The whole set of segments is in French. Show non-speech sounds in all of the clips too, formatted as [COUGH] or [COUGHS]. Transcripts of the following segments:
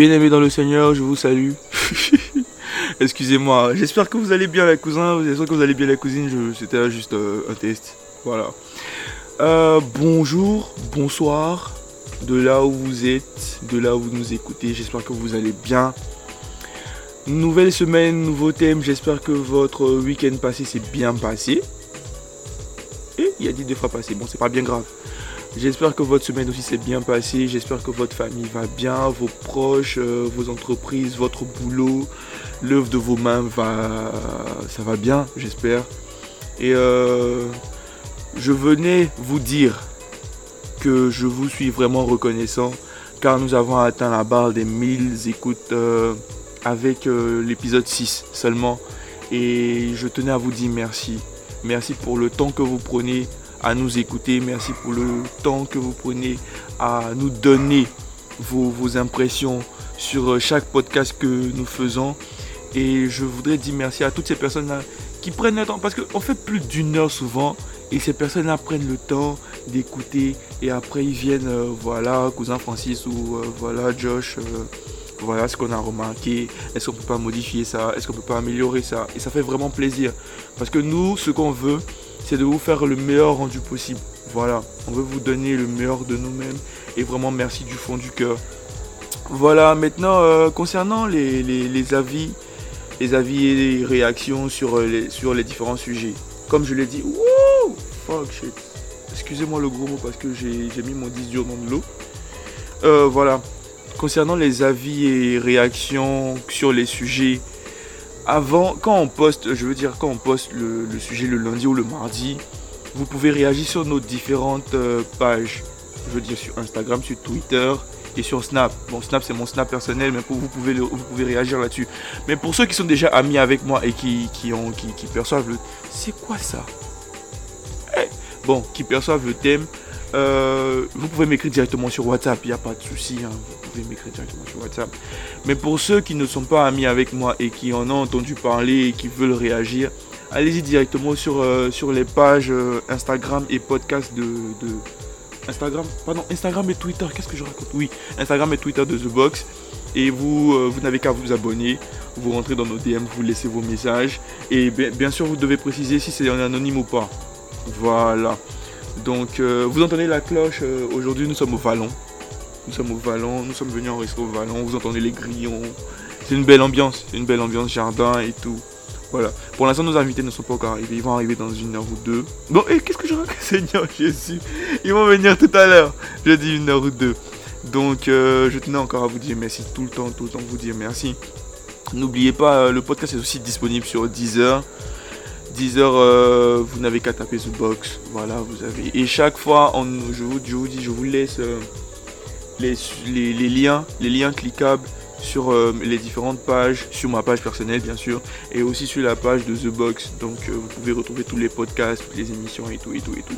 Bien-aimés dans le Seigneur, je vous salue. [LAUGHS] Excusez-moi, j'espère que vous allez bien la cousin, j'espère que vous allez bien la cousine, je- c'était juste euh, un test. Voilà. Euh, bonjour, bonsoir, de là où vous êtes, de là où vous nous écoutez, j'espère que vous allez bien. Nouvelle semaine, nouveau thème, j'espère que votre week-end passé s'est bien passé. Et il y a dit deux fois passé, bon c'est pas bien grave. J'espère que votre semaine aussi s'est bien passée. J'espère que votre famille va bien, vos proches, euh, vos entreprises, votre boulot, l'œuvre de vos mains va, ça va bien, j'espère. Et euh, je venais vous dire que je vous suis vraiment reconnaissant car nous avons atteint la barre des 1000 écoutes euh, avec l'épisode 6 seulement. Et je tenais à vous dire merci. Merci pour le temps que vous prenez à nous écouter. Merci pour le temps que vous prenez à nous donner vos, impressions sur euh, chaque podcast que nous faisons. Et je voudrais dire merci à toutes ces personnes-là qui prennent le temps. Parce qu'on fait plus d'une heure souvent. Et ces personnes-là prennent le temps d'écouter. Et après, ils viennent, euh, voilà, cousin Francis ou euh, voilà, Josh. voilà ce qu'on a remarqué. Est-ce qu'on peut pas modifier ça? Est-ce qu'on peut pas améliorer ça? Et ça fait vraiment plaisir. Parce que nous, ce qu'on veut, c'est de vous faire le meilleur rendu possible. Voilà, on veut vous donner le meilleur de nous-mêmes et vraiment merci du fond du cœur. Voilà, maintenant euh, concernant les, avis, les avis et les réactions sur euh, les, sur les différents sujets. Comme je l'ai dit, fuck shit. Excusez-moi le gros mot parce que j'ai j'ai mis mon 10 dur dans de l'eau. Euh, voilà, concernant les avis et réactions sur les sujets, avant, quand on poste, je veux dire, quand on poste le, sujet le lundi ou le mardi, vous pouvez réagir sur nos différentes euh, pages. Je veux dire, sur Instagram, sur Twitter et sur Snap. Bon, Snap, c'est mon Snap personnel, mais vous, pouvez vous pouvez réagir là-dessus. Mais pour ceux qui sont déjà amis avec moi et qui, qui, ont, qui perçoivent le. C'est quoi ça? Eh, Bon, qui perçoivent le thème, euh, vous pouvez m'écrire directement sur WhatsApp, il n'y a pas de souci. hein, vous pouvez m'écrire directement sur WhatsApp. Mais pour ceux qui ne sont pas amis avec moi et qui en ont entendu parler et qui veulent réagir, allez-y directement sur, euh, sur les pages euh, Instagram et podcast de, Instagram, pardon, Instagram et Twitter, qu'est-ce que je raconte? Oui, Instagram et Twitter de The Box. Et vous, vous n'avez qu'à vous abonner, vous rentrez dans nos DM, vous laissez vos messages. Et bien, bien sûr, vous devez préciser si c'est en anonyme ou pas. Voilà. Donc, euh, vous entendez la cloche. euh, Aujourd'hui, nous sommes au Vallon. Nous sommes au Vallon, nous sommes venus enregistrer au Vallon. Vous entendez les grillons. C'est une belle ambiance, une belle ambiance jardin et tout. Voilà. Pour l'instant, nos invités ne sont pas encore arrivés. Ils vont arriver dans une heure ou deux. Bon, et qu'est-ce que je raconte, [LAUGHS] Seigneur Jésus? Ils vont venir tout à l'heure. Je dis une heure ou deux. Donc, euh, je tenais encore à vous dire merci tout le temps, tout le temps, vous dire merci. N'oubliez pas, le podcast est aussi disponible sur Deezer. Deezer, euh, vous n'avez qu'à taper The Box. Voilà, vous avez. Et chaque fois, je, vous, je vous dis, je vous laisse euh, les, les, liens, les liens cliquables sur euh, les différentes pages, sur ma page personnelle bien sûr, et aussi sur la page de The Box. Donc euh, vous pouvez retrouver tous les podcasts, toutes les émissions et tout et tout et tout.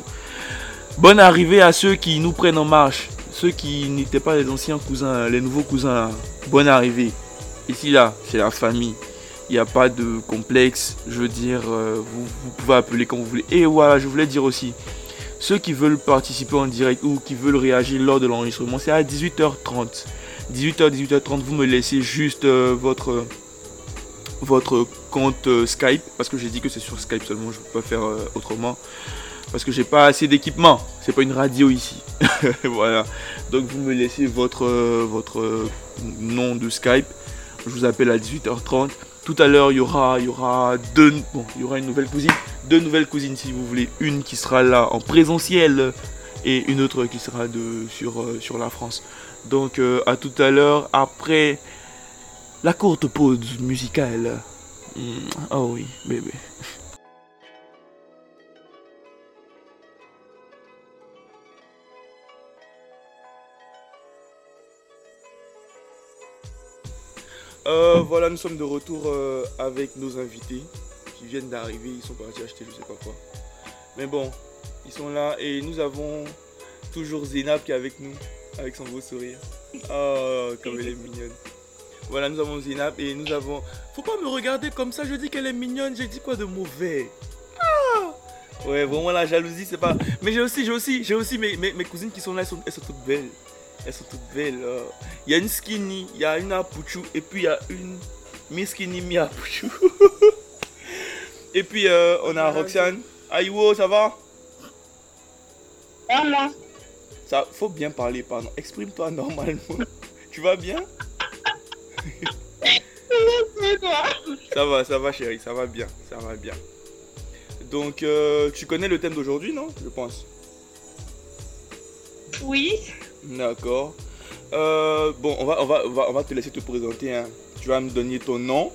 Bonne arrivée à ceux qui nous prennent en marche, ceux qui n'étaient pas les anciens cousins, les nouveaux cousins. Bonne arrivée. Ici là, c'est la famille. A pas de complexe. Je veux dire, euh, vous, pouvez appeler quand vous voulez. Et voilà, je voulais dire aussi, ceux qui veulent participer en direct ou qui veulent réagir lors de l'enregistrement, c'est à 18h30. 18h, 18h30, vous me laissez juste euh, votre, votre compte euh, Skype, parce que j'ai dit que c'est sur Skype seulement, je peux pas faire euh, autrement, parce que j'ai pas assez d'équipement, c'est pas une radio ici. [LAUGHS] voilà, donc vous me laissez votre, euh, votre euh, nom de Skype, je vous appelle à 18h30. Tout à l'heure, il y aura, deux, une nouvelle cousine, deux nouvelles cousines si vous voulez, une qui sera là en présentiel et une autre qui sera de, sur, euh, la France. Donc euh, à tout à l'heure après la courte pause musicale Oh oui, bébé. Euh, voilà, nous sommes de retour euh, avec nos invités qui viennent d'arriver. Ils sont partis acheter je sais pas quoi. Mais bon, ils sont là et nous avons toujours Zénab qui est avec nous, avec son beau sourire. Oh, comme elle est mignonne. Voilà, nous avons Zénab et nous avons. Faut pas me regarder comme ça, je dis qu'elle est mignonne, j'ai dit quoi de mauvais? Ah Ouais, vraiment la jalousie, c'est pas. Mais j'ai aussi, j'ai aussi, j'ai aussi mes, mes, mes cousines qui sont là, elles sont, elles sont toutes belles. Elles sont toutes belles. euh. Il y a une skinny, il y a une apuchu et puis il y a une mi skinny, mi apuchu. [LAUGHS] et puis euh, on a Roxane. Aïwo, ça va Ça, faut bien parler, pardon. Exprime-toi normalement. [LAUGHS] tu vas bien? [LAUGHS] Ça va, ça va chérie, ça va bien, ça va bien. Donc, euh, tu connais le thème d'aujourd'hui, non Je pense? oui, D'accord. Euh, bon, on va, on, va, on, va, on va te laisser te présenter. hein. Tu vas me donner ton nom.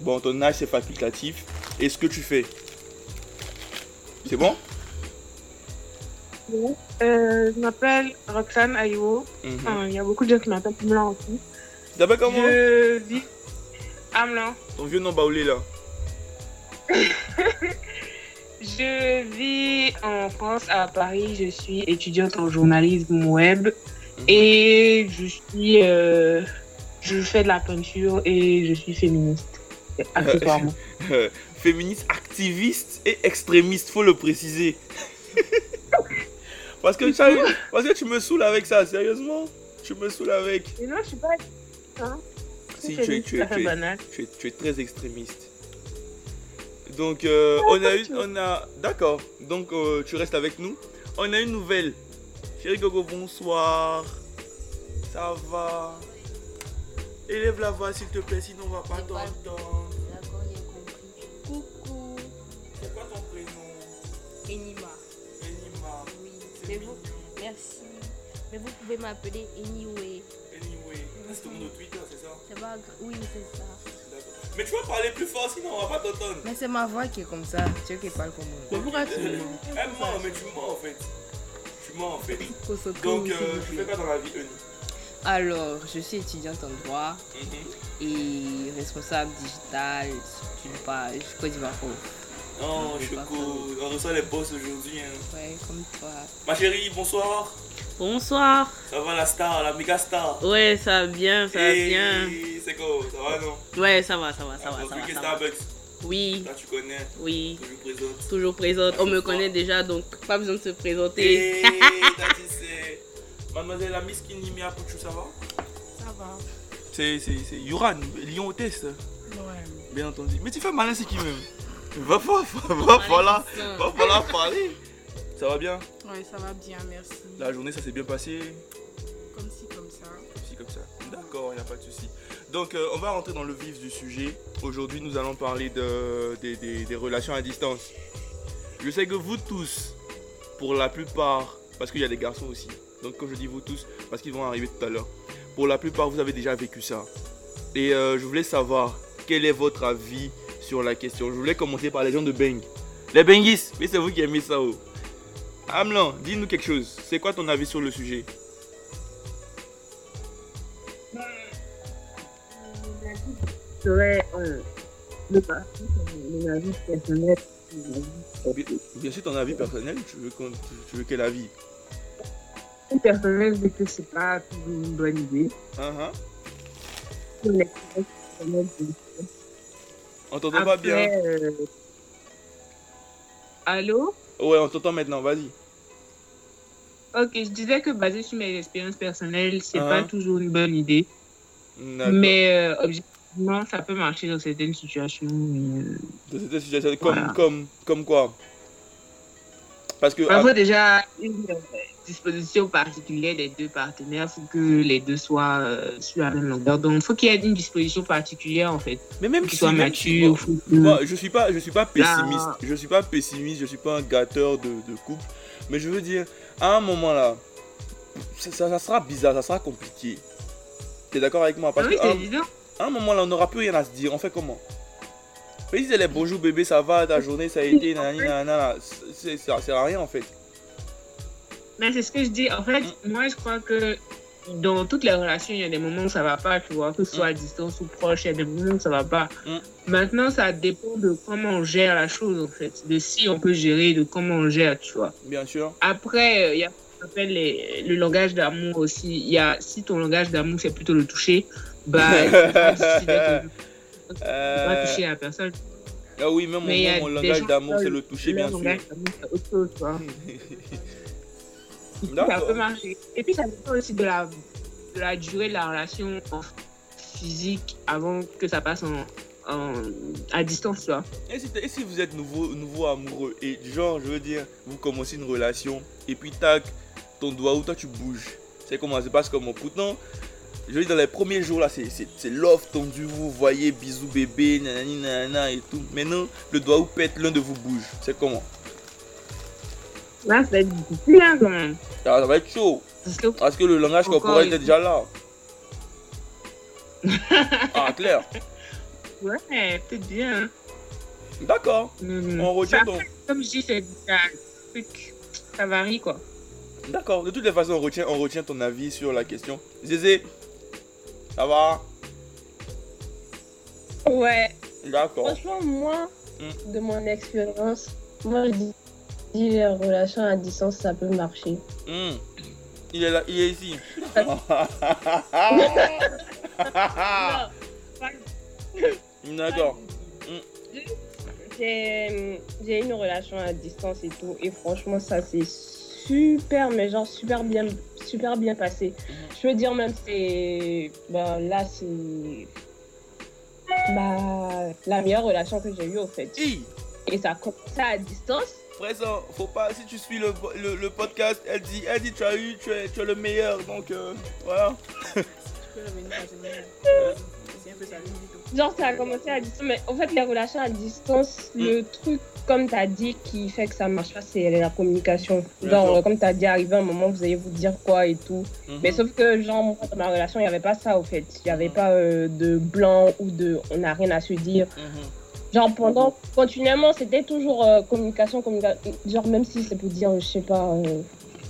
Bon, ton âge, c'est facultatif. Et ce que tu fais. C'est bon? Euh, je m'appelle Roxane Ayo. Mhm. Enfin, Il y a beaucoup de gens qui m'appellent Amlan aussi. Tu t'appelles comment? Je vis Amlan. Ton vieux nom baoulé là. [LAUGHS] Je vis en France, à Paris. Je suis étudiante en journalisme web et je suis, euh, je fais de la peinture et je suis féministe. Accessoirement. [LAUGHS] Euh, féministe, activiste et extrémiste, faut le préciser. [LAUGHS] parce, que ça- parce que tu me saoules avec ça, sérieusement. Tu me saoules avec. Et non, je suis pas. Hein? Si, tu es, tu tu tu es- tu es très extrémiste. Donc, euh, on a [LAUGHS] une. On a. D'accord. Donc, euh, tu restes avec nous. On a une nouvelle. Chérie Gogo, bonsoir. Ça va? Élève la voix, s'il te plaît, sinon on va pas t'entendre. D'accord, j'ai compris. Coucou, C'est quoi ton prénom? Enima. Enima. Oui, C'est mais vous, merci. Mais vous pouvez m'appeler Anyway. Anyway, c'est ton nom de Twitter, c'est ça? C'est pas Oui, c'est ça. Mais tu vas parler plus fort, sinon on va pas t'entendre. Mais c'est ma voix qui est comme ça. Tu veux qu'elle parle comme moi. Mais pourquoi tu Elle mens ment, mais tu mens en fait. Tu mens en fait. Donc, euh, tu fais quoi dans la vie, Eni Alors, je suis étudiante en droit Mhm. et responsable digital d'une page Côte d'Ivoire. Oh, Oh, Je pas Choco, on reçoit les boss aujourd'hui. hein. ouais, comme toi. Ma chérie, bonsoir. Bonsoir. Ça va la star, la méga star? Ouais, ça va bien, ça va Hey, bien. C'est quoi Ça va non? Ouais, ça va, ça va, ça Ah, va, ça va, ça va. Starbucks, Oui, là tu connais, oui. toujours présente. Toujours présente. On me connaît déjà, donc pas besoin de se présenter. Hey, [LAUGHS] t'as dit c'est. Mademoiselle la Miss Kinimia Pouchou, ça va? Ça va. C'est c'est- c'est Yuran, Lyon au test. Ouais. Bien entendu. Mais tu fais malin, c'est qui même? Va falloir, parler. Ça va bien? Ouais, ça va bien, merci. La journée, ça s'est bien passé? Comme ci, comme ça. Aussi comme ça. D'accord, il n'y a pas de souci. Donc, euh, on va rentrer dans le vif du sujet. Aujourd'hui, nous allons parler de, des- des- des relations à distance. Je sais que vous tous, pour la plupart, parce qu'il y a des garçons aussi, donc quand je dis vous tous, parce qu'ils vont arriver tout à l'heure, pour la plupart, vous avez déjà vécu ça. Et euh, je voulais savoir quel est votre avis sur la question. Je voulais commencer par les gens de Beng. Les Bengis, oui, c'est vous qui aimez ça. Oh. Amlan, dis-nous quelque chose. C'est quoi ton avis sur le sujet? Serait euh, le parti, mon avis personnel. Bien, bien sûr, ton avis personnel, tu veux, qu'on- tu veux quel avis? Personnel, vu que c'est pas une bonne idée. Hein, hein On t'entend pas bien Après, euh, Allô? Ouais, on t'entend maintenant, vas-y. Ok, je disais que basé sur mes expériences personnelles, c'est Ah. pas toujours une bonne idée. Mais euh, objectivement, ça peut marcher dans certaines situations. mais, euh, Dans cette situation, comme, Voilà. comme, comme quoi? Parce que. Faut déjà une euh, disposition particulière des deux partenaires. Il faut que les deux soient euh, sur la même longueur. Donc, il faut qu'il y ait une disposition particulière, en fait. mais même même si- matures. bon, faut moi, je suis pas, je suis pas pessimiste. Là- Je suis pas pessimiste. Je suis pas un gâteur de, de couple. Mais je veux dire, à un moment là, ça, sera bizarre, ça sera compliqué. T'es d'accord avec moi? Ah Parce oui, évident. à un moment là, on n'aura plus rien à se dire. On fait comment? Mais si c'est les bonjour bébé, ça va, ta journée, ça a été, nanana, ça sert à rien en fait. Mais c'est ce que je dis. En fait, moi, je crois que dans toutes les relations, il y a des moments où ça va pas, tu vois, que ce soit à distance ou proche, il y a des moments où ça va pas. Mm. Maintenant, ça dépend de comment on gère la chose, en fait. De si on peut gérer, de comment on gère, tu vois. Bien sûr. Après, euh, il y a ce qu'on appelle les- le langage d'amour aussi. Il y a, si ton langage d'amour, c'est plutôt le toucher, bah, [LAUGHS] tu vas Euh, toucher la personne. ah oui, même mon langage d'amour, c'est le toucher, bien sûr. Ça peut marcher. Et puis, ça dépend aussi de la, de la durée de la relation en physique avant que ça passe en, en- à distance. Et si, et si vous êtes nouveau, nouveau amoureux et genre, je veux dire, vous commencez une relation et puis tac, ton doigt ou toi tu bouges. C'est comment ça se passe comment Pourtant, je veux dire, dans les premiers jours là, c'est- love tendu, vous voyez, bisous bébé, nanani nanana et tout. Maintenant, le doigt ou pète, l'un de vous bouge. C'est comment? Là, ça va être difficile hein, quand même. ça, ça va être chaud. Parce que Parce que le langage Encore corporel était déjà là. [LAUGHS] ah, clair. Ouais, peut-être bien. hein. D'accord. Mhm. On retient Ça, donc. Comme je dis, c'est un truc, ça varie quoi. D'accord. De toutes les façons, on retient, on retient ton avis sur la question. Zézé, ça va? Ouais, D'accord. franchement, moi, Mm. de mon expérience, moi je dis, les relations à distance, ça peut marcher. Hmm. Il est là, il est ici. D'accord. J'ai j'ai une relation à distance et tout, et franchement, ça c'est super, mais genre super bien, super bien passé. Je veux dire, même, c'est. Bah, là, c'est. Bah, la meilleure relation que j'ai eue, au fait. Hi, Et ça a commencé à distance. Présent, faut pas, si tu suis le, le, le podcast, elle dit, elle dit, tu as eu, tu es, tu es le meilleur, donc euh, voilà. [LAUGHS] Genre, ça a commencé à distance, mais en fait, les relations à distance, Mm. le truc, comme tu as dit, qui fait que ça marche pas, c'est la communication. Genre, comme tu as dit, arrivé un moment, vous allez vous dire quoi et tout. Mhm. Mais sauf que, genre, moi, dans ma relation, il n'y avait pas ça, au fait. Il n'y avait pas euh, de blanc ou de on n'a rien à se dire. Mhm. Genre, pendant, continuellement, c'était toujours euh, communication, communication. Genre, même si c'est pour dire, je sais pas, euh,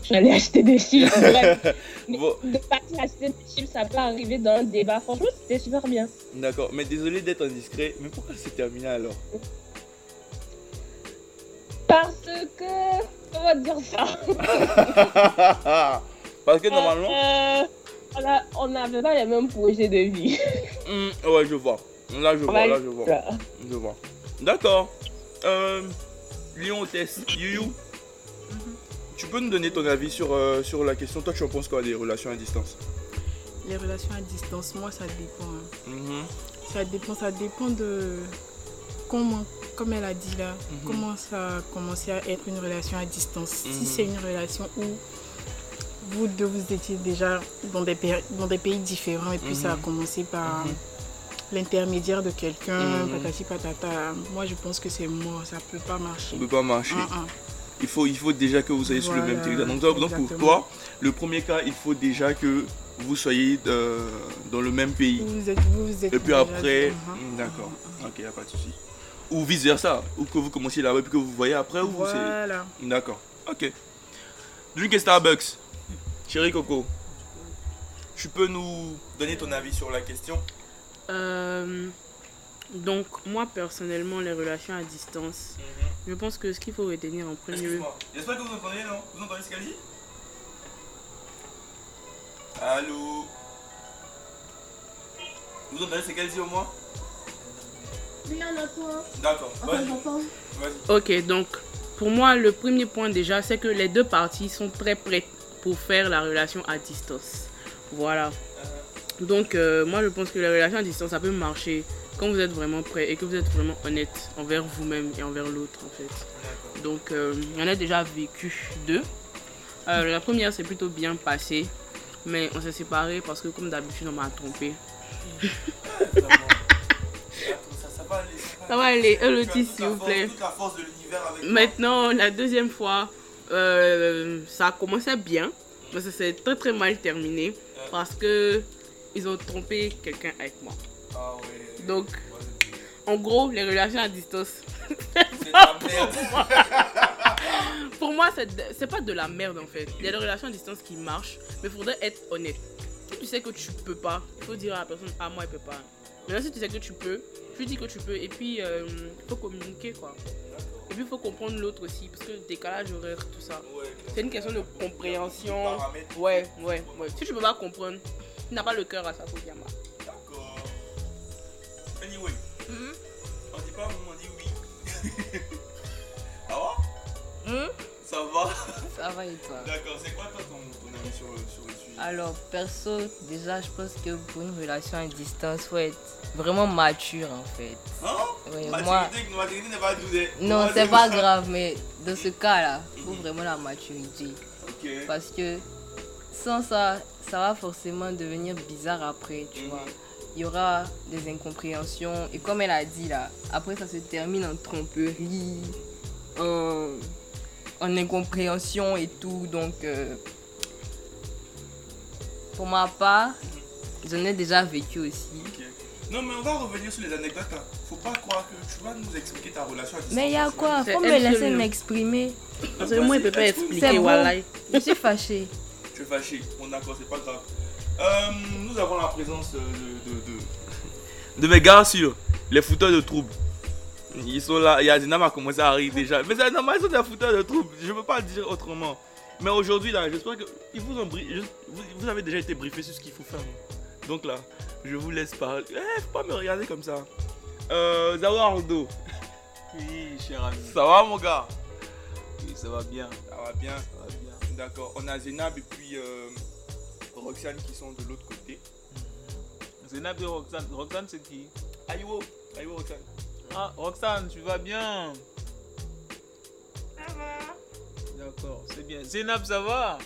j'allais acheter des chiffres, bref. [LAUGHS] Mais Bon. de partir acheter des chiffres, ça peut arriver dans un débat. Franchement, c'était super bien. D'accord, mais désolé d'être indiscret, mais pourquoi c'est terminé alors? Parce que. Comment dire ça? [LAUGHS] Parce que normalement, Euh, On n'avait pas les mêmes projets de vie. Hmm, ouais, je vois. Là, je vois, là, je vois. Je vois. D'accord. Euh, Lyon Hôtesse, Youyou, tu peux nous donner ton avis sur, euh, sur la question Toi, tu en penses quoi des relations à distance? Les relations à distance, moi, ça dépend. hein. Mhm. Ça dépend, ça dépend de comment, comme elle a dit là, Mhm. comment ça a commencé à être une relation à distance. Mhm. Si c'est une relation où vous deux vous étiez déjà dans des, dans des pays différents et puis ça a Mhm. commencé par Mhm. L'intermédiaire de quelqu'un, Mhm. patati patata, moi je pense que c'est mort, ça peut pas marcher. Ça peut pas marcher. Hein, hein. Il, faut, il faut déjà que vous soyez sur le même territoire. Donc, donc, pour toi, le premier cas, il faut déjà que vous soyez euh, dans le même pays. Vous êtes, vous êtes Et puis après, Mhm. hmm, d'accord. Ok, y a pas de souci. Ou vice versa. Ou que vous commenciez là-bas et puis que vous voyez après. Ou c'est. Voilà. D'accord. Ok. Drink et Starbucks. Chérie Coco. Tu peux nous donner ton avis sur la question? Euh, donc, moi personnellement, les relations à distance, je pense que ce qu'il faut retenir en premier lieu. J'espère que vous entendez, non? Vous entendez ce qu'elle dit? Allô? Vous entendez ce qu'elle dit au moins? Oui, on entend. D'accord. Vas-y. j'entends. Vas-y. Ok, donc pour moi, le premier point déjà, c'est que les deux parties sont très prêtes pour faire la relation à distance. Voilà. Donc, euh, moi, je pense que la relation à distance, ça peut marcher quand vous êtes vraiment prêt et que vous êtes vraiment honnête envers vous-même et envers l'autre, en fait. Donc, euh, en a déjà vécu deux. Euh, la première, c'est plutôt bien passé, mais on s'est séparés parce que, comme d'habitude, on m'a trompé. Ça va aller, un outil, s'il vous plaît. Maintenant, la deuxième fois, euh, ça a commencé bien, mais ça s'est très très mal terminé parce que ils ont trompé quelqu'un avec moi. Ah ouais. Donc, En gros, les relations à distance. C'est la [LAUGHS] merde. Pour moi, c'est pas de la merde en fait. Il y a des relations à distance qui marchent, mais il faudrait être honnête. Si tu sais que tu peux pas, il faut dire à la personne Ah, moi, elle peut pas. Maintenant, si tu sais que tu peux, tu dis que tu peux. Et puis, il faut communiquer quoi. Et puis, il faut comprendre l'autre aussi, parce que décalage horaire, tout ça. C'est une question de compréhension. Ouais, ouais, ouais. Si tu peux pas comprendre, tu n'as pas le cœur à ça, bah. D'accord. Anyway, Mhm. on dit pas on dit oui. [LAUGHS] ah ouais Hmm? Ça va? Ça va et toi? D'accord, c'est quoi toi ton, ton avis sur, sur le sujet? Alors, perso, déjà, je pense que pour une relation à distance, faut être vraiment mature en fait. Hein? Moi, maturité n'est pas douée. non, c'est pas grave, mais dans ce cas-là, faut vraiment la maturité. Ok. Parce que sans ça, ça va forcément devenir bizarre après, tu vois. Il y aura des incompréhensions. Et comme elle a dit là, après ça se termine en tromperie, en, en incompréhension et tout. Donc, euh, pour ma part, j'en ai déjà vécu aussi. Non, mais on va revenir sur les anecdotes. hein. Faut pas croire que tu vas nous expliquer ta relation distance. Mais il y a quoi? Faut me laisser m'exprimer. Parce que moi, il peut pas C'est expliquer, bon. voilà. Je suis fâchée. Tu es fâché. Bon, d'accord, c'est pas grave. Euh, nous avons la présence de, de, de, de [LAUGHS] mes gars sur les fouteurs de troubles. Ils sont là. Il y a a commencé à rire déjà. Mais c'est normal, ils sont des fouteurs de troubles. Je peux pas le dire autrement. Mais aujourd'hui, là, j'espère que ils vous, ont bri- je- vous, vous avez déjà été briefé sur ce qu'il faut faire. Donc là, je vous laisse parler. Eh, faut pas me regarder comme ça. Euh, Zawa Ardo. Oui, cher ami. Ça va, mon gars? Oui, ça va bien. Ça va bien. Ça va bien. D'accord. On a Zénab et puis euh, Roxane qui sont de l'autre côté. Zénab et Roxane. Roxane, c'est qui? Aïwo. Aïwo, Roxane. Ah, Roxane, tu vas bien? Ça va D'accord, c'est bien. Zénab, ça va?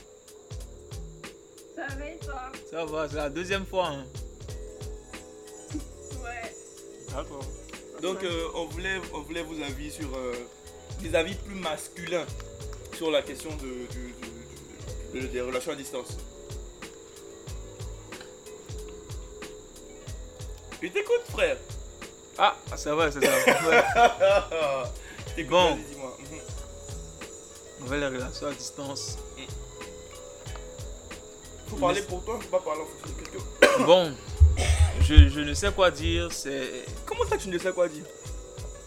Ça va et toi? Ça va, c'est la deuxième fois. hein. Ouais. D'accord. Donc, euh, on, voulait, on voulait vos avis sur euh, des avis plus masculins sur la question de, du- du- du- de- des relations à distance. Je t'écoute, frère. Ah, ça va, c'est ça. [LAUGHS] Ouais. Bon. dis-moi. Mhm. Nouvelle relation à distance. Faut parler pour toi, faut pas parler en fonction de quelqu'un. [COUGHS] Bon, je, je ne sais quoi dire. C'est Comment ça, tu ne sais quoi dire?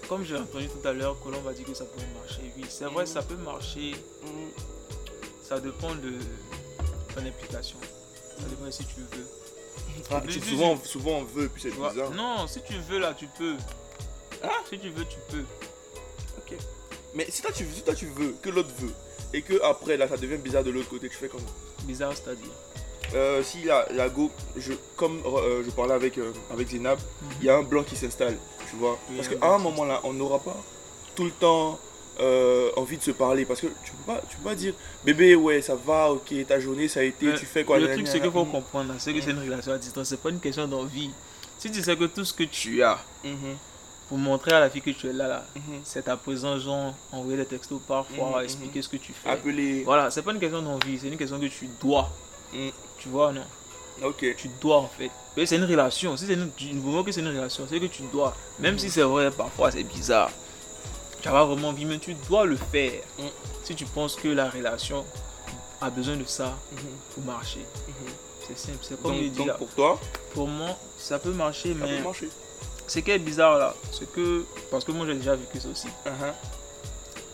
Comme j'ai entendu tout à l'heure, Colomb m'a dit que ça pouvait marcher. Oui, c'est vrai, Mhm. ça peut marcher. Mhm. Ça dépend de ton implication. Ça dépend si tu veux. Ah, souvent, souvent on veut, puis c'est bizarre. Non, si tu veux là, tu peux. Hein Si tu veux, tu peux. Ok. Mais si toi, tu, si toi tu veux, que l'autre veut, et que après là ça devient bizarre de l'autre côté, tu fais comment? Bizarre, c'est-à-dire. euh, Si la, la go, je, comme euh, je parlais avec, euh, avec Zénab, il y a un blanc qui s'installe, tu vois. Oui, parce qu'à un moment là, on n'aura pas tout le temps euh, envie de se parler. Parce que tu peux pas, tu peux pas dire, bébé, ouais, ça va, ok, ta journée ça a été, Mais tu fais quoi Le truc, c'est qu'il faut comprendre, là, c'est que c'est une relation à distance. C'est pas une question d'envie. Si tu sais que tout ce que tu as Mhm, pour montrer à la fille que tu es là, là mhm. c'est ta présence, genre envoyer des textos parfois, Mhm, expliquer ce que tu fais. Appeler. Voilà, c'est pas une question d'envie, c'est une question que tu dois. Tu vois, non Ok. Tu dois en fait. Mais c'est une relation. Si c'est une, moment que c'est une relation, c'est que tu dois. Même si c'est vrai, parfois c'est bizarre. Tu as vraiment envie, mais tu dois le faire. Mm. Si tu penses que la relation a besoin de ça Mhm, pour marcher. mhm. C'est simple. C'est comme Donc, donc là. pour toi, Pour moi, ça peut marcher, ça mais peut marcher. ce qui est bizarre là, c'est que. Parce que moi j'ai déjà vécu ça aussi. Uh-huh.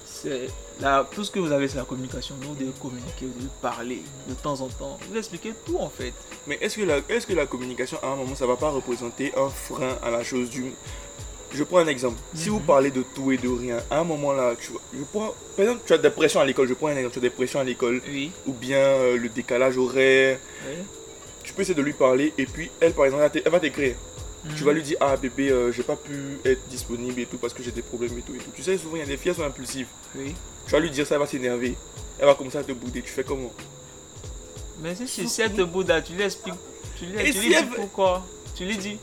C'est là, tout ce que vous avez, c'est la communication. Vous devez communiquer, vous devez parler de temps en temps. Vous expliquez tout en fait. Mais est-ce que, la, est que la communication, à un moment, ça va pas représenter un frein à la chose du... Je prends un exemple. Si vous parlez de tout et de rien, à un moment là, tu vois, je prends, par exemple, tu as des pressions à l'école, je prends un exemple, tu as des pressions à l'école, Oui. ou bien euh, le décalage horaire, oui. tu peux essayer de lui parler, et puis elle, par exemple, elle elle va t'écrire. Tu vas lui dire, ah bébé, euh, j'ai pas pu être disponible et tout parce que j'ai des problèmes et tout et tout. Tu sais, souvent, il y a des filles, elles sont impulsives. Oui. Tu vas lui dire ça, elle va s'énerver. Elle va commencer à te bouder, tu fais comment? Mais si tu sais te Bouddha, tu lui expliques. Tu lui, tu si lui dis elle pourquoi. Tu lui dis.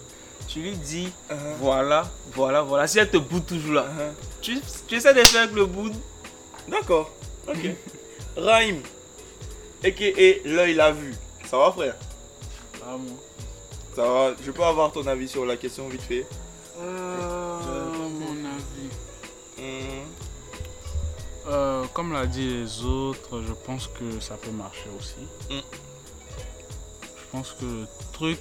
Tu lui dis, Uh-huh, voilà, voilà, voilà. Si elle te boude toujours là, uh-huh. tu, tu essaies de faire avec le bout. D'accord, ok. [LAUGHS] Raïm, a.k.a. l'œil l'a vu. Ça va frère? Ah, moi. Ça va, je peux avoir ton avis sur la question vite fait? Euh, mon avis. Hum, Euh, comme l'a dit les autres, je pense que ça peut marcher aussi. Mm. Je pense que le truc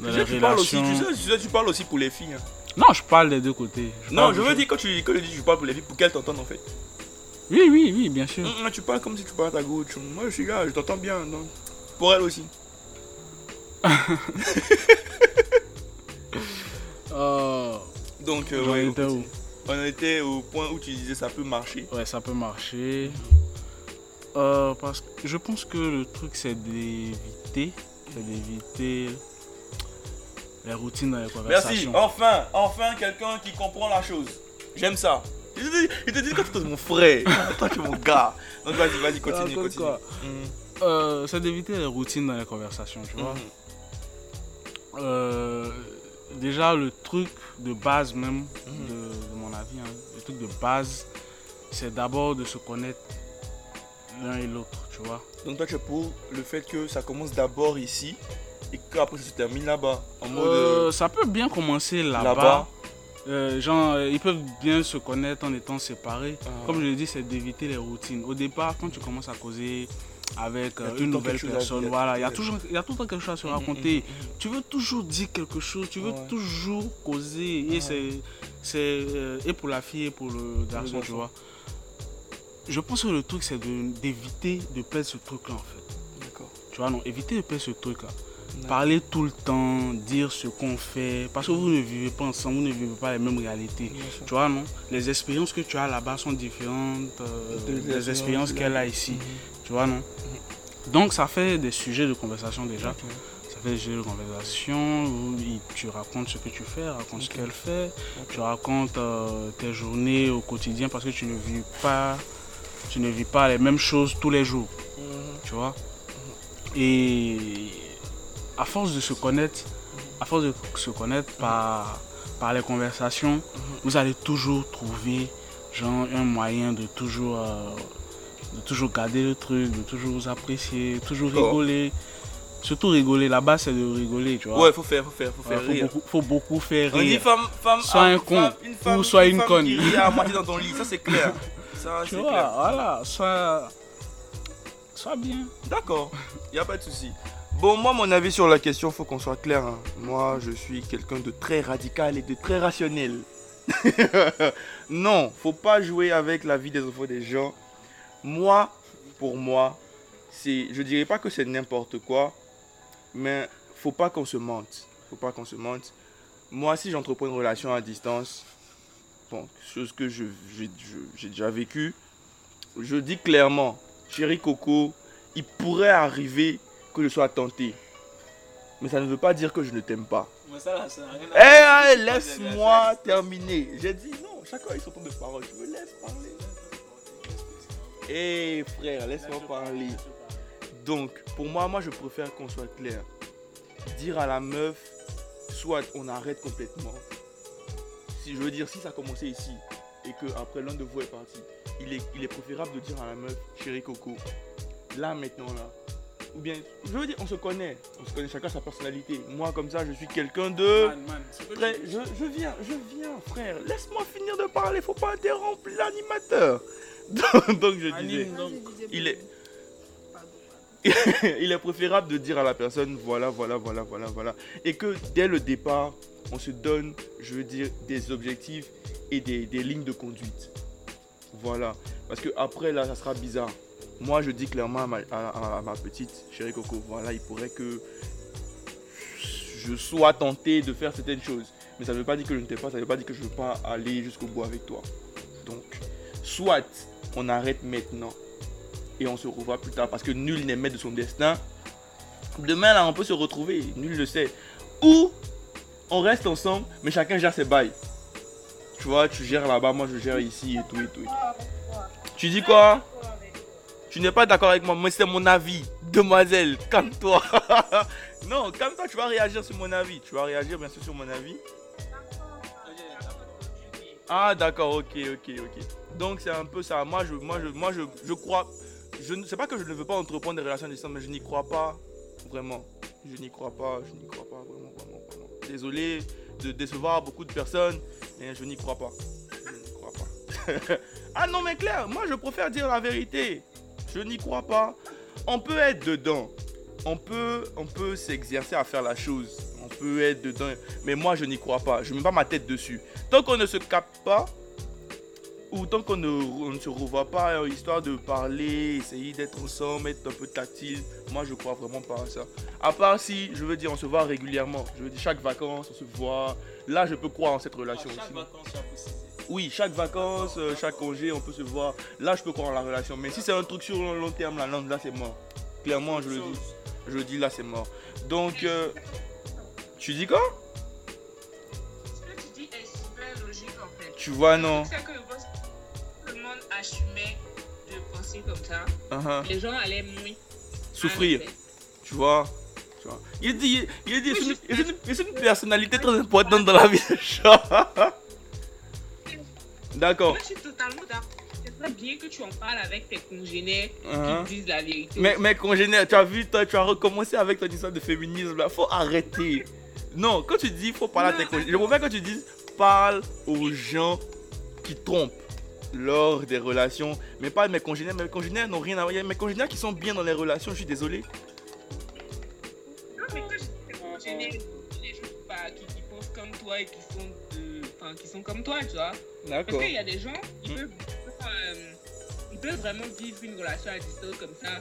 dans Tu les sais, tu parles aussi, tu sais, tu sais, tu parles aussi pour les filles. hein. Non, je parle des deux côtés. Non, je veux dire quand tu, quand tu dis je parle pour les filles, pour qu'elles t'entendent en fait. Oui, oui, oui, bien sûr. Hum, hum, tu parles comme si tu parlais à ta gauche. Moi je suis là, je t'entends bien. Donc, pour elle aussi. Euh, [LAUGHS] Donc, euh, ouais, où? On était au point où tu disais ça peut marcher. Ouais, ça peut marcher. Euh, parce que je pense que le truc, c'est d'éviter, c'est d'éviter les routines dans les Merci, conversations. enfin, enfin quelqu'un qui comprend la chose. J'aime ça. Il te dit, il te dit quand tu es mon frère, [LAUGHS] toi tu es mon gars. Donc vas-y, vas-y, continue, continue. Euh, c'est d'éviter les routines dans les conversations, tu vois. Mhm. Euh, déjà, le truc de base même, Mhm. de, de mon avis, hein, le truc de base, c'est d'abord de se connaître l'un et l'autre, tu vois. Donc toi tu es pour le fait que ça commence d'abord ici et qu'après ça se termine là-bas. En mode. Euh, euh, ça peut bien commencer là-bas. là-bas. Euh, genre, euh, ils peuvent bien se connaître en étant séparés. Ah. Comme je l'ai dit, c'est d'éviter les routines. Au départ, quand tu commences à causer avec euh, le une nouvelle personne, voilà, il y a toujours, il y a tout le temps quelque chose à se Mhm, raconter. mhm, Tu veux toujours dire quelque chose, tu veux Ouais. toujours causer. Et Ouais. c'est, c'est euh, et pour la fille et pour le garçon, tu vois. Je pense que le truc, c'est de- d'éviter de perdre ce truc-là, en fait. D'accord. Tu vois, non, éviter de perdre ce truc-là. D'accord. Parler tout le temps, dire ce qu'on fait, parce que vous ne vivez pas ensemble, vous ne vivez pas les mêmes réalités. Tu vois, non? Les expériences que tu as là-bas sont différentes euh, De- des des expériences qu'elle a ici. Mhm. Tu vois, non? Donc, ça fait des sujets de conversation déjà. Ça fait des sujets de conversation où tu racontes ce que tu fais, racontes ce qu'elle fait, tu racontes euh, tes journées au quotidien parce que tu ne vis pas, tu ne vis pas les mêmes choses tous les jours Mhm. tu vois? Et à force de se connaître, à force de se connaître par, par les conversations, vous allez toujours trouver genre un moyen de toujours, euh, de toujours garder le truc, de toujours vous apprécier, toujours Oh. rigoler. Surtout rigoler, là-bas c'est de rigoler, tu vois. Ouais, faut faire, faut faire, faut Ouais, faire faut, rire. beaucoup, faut beaucoup faire On dit rire. femme, femme, Soit un femme, con, une femme, ou soit une femme conne. qui rit à moitié dans ton lit, ça c'est [LAUGHS] clair. Ça tu c'est vois, clair. voilà, soit, soit bien. D'accord, il a pas de souci. Bon, moi, mon avis sur la question, faut qu'on soit clair. hein. Moi, je suis quelqu'un de très radical et de très rationnel. [LAUGHS] non, faut pas jouer avec la vie des enfants des gens. Moi, pour moi, c'est, je dirais pas que c'est n'importe quoi, mais faut pas qu'on se mente. Faut pas qu'on se mente. Moi, si j'entreprends une relation à distance, bon, chose que j'ai, déjà vécu, je dis clairement, chérie Coco, il pourrait arriver que je sois tenté. Mais ça ne veut pas dire que je ne t'aime pas. Mais ça, là, ça n'a rien Eh, laisse-moi terminer. J'ai dit non, chacun a son temps de parole. Tu me laisses parler. Eh frère, laisse-moi parler. Donc, pour moi, moi je préfère qu'on soit clair. Dire à la meuf, soit on arrête complètement. Si je veux dire, si ça a commencé ici et que après l'un de vous est parti, il est, il est préférable de dire à la meuf, chérie Coco, là maintenant là. Ou bien, je veux dire, on se connaît, on se connaît chacun sa personnalité. Moi comme ça, je suis quelqu'un de je, je viens, je viens, frère. Laisse-moi finir de parler, faut pas interrompre l'animateur. [LAUGHS] Donc, donc je disais, il est, [LAUGHS] il est préférable de dire à la personne voilà, voilà, voilà, voilà, voilà. Et que dès le départ, on se donne, je veux dire, des objectifs et des, des lignes de conduite. Voilà. Parce que après, là, ça sera bizarre. Moi, je dis clairement à ma, petite chérie Coco, voilà, il pourrait que je sois tenté de faire certaines choses. Mais ça ne veut pas dire que je ne t'aime pas, ça ne veut pas dire que je ne veux pas aller jusqu'au bout avec toi. Donc, soit on arrête maintenant et on se revoit plus tard parce que nul n'est maître de son destin. Demain, là, on peut se retrouver, nul ne sait. Ou on reste ensemble, mais chacun gère ses bails. Tu vois, tu gères là-bas, moi je gère ici et tout. et tout. Tu dis quoi? Tu n'es pas d'accord avec moi, mais c'est mon avis. Demoiselle, calme-toi. [LAUGHS] non, calme-toi, tu vas réagir sur mon avis. Tu vas réagir bien sûr sur mon avis. Ah d'accord, ok, ok, ok. Donc c'est un peu ça. Moi je, moi moi je, crois. Je ne sais pas que je ne veux pas entreprendre des relations à distance, mais je n'y crois pas vraiment. Je n'y crois pas, je n'y crois pas vraiment, vraiment, vraiment. Désolé, de décevoir beaucoup de personnes, mais je n'y crois pas. Je n'y crois pas. [LAUGHS] ah non, mais clair, moi je préfère dire la vérité. Je n'y crois pas. On peut être dedans. On peut, on peut s'exercer à faire la chose. On peut être dedans. Mais moi, je n'y crois pas. Je ne mets pas ma tête dessus. Tant qu'on ne se capte pas, ou tant qu'on ne, ne se revoit pas, euh, histoire de parler, essayer d'être ensemble, être un peu tactile, moi, je crois vraiment pas à ça. À part si, je veux dire, on se voit régulièrement. Je veux dire, chaque vacances, on se voit. Là, je peux croire en cette relation Chaque aussi. vacances. Oui, chaque vacances, euh, chaque congé, on peut se voir. Là, je peux croire en la relation. Mais si c'est un truc sur le long terme, là, non, là, c'est mort. Clairement, je le dis. Je le dis, là, c'est mort. Donc, euh, tu dis quoi? Ce que tu dis est super logique en fait. Tu vois, non? C'est que je pense que tout le monde assumait de penser comme ça. Uh-huh. Les gens allaient moins. Souffrir. Tu vois? Il dit, il dit, c'est une, une- personnalité très importante dans la vie. [LAUGHS] D'accord. Moi, je suis totalement d'accord. C'est très bien que tu en parles avec tes congénères qui disent la vérité. Mais, mais congénère, tu as vu, toi, tu as recommencé avec ton histoire de féminisme là. Faut arrêter. Non, quand tu dis faut parler à tes congénères, je préfère que tu dises parle aux gens qui trompent lors des relations. Mais pas mes congénères. Mes congénères n'ont rien à voir. Il y a mes congénères qui sont bien dans les relations, je suis désolé. Non, mais quand je dis congénères, les gens qui, qui pensent comme toi et qui sont, de, enfin, qui sont comme toi, tu vois. D'accord. Parce qu'il y a des gens, ils peuvent, euh, ils peuvent vraiment vivre une relation à distance comme ça,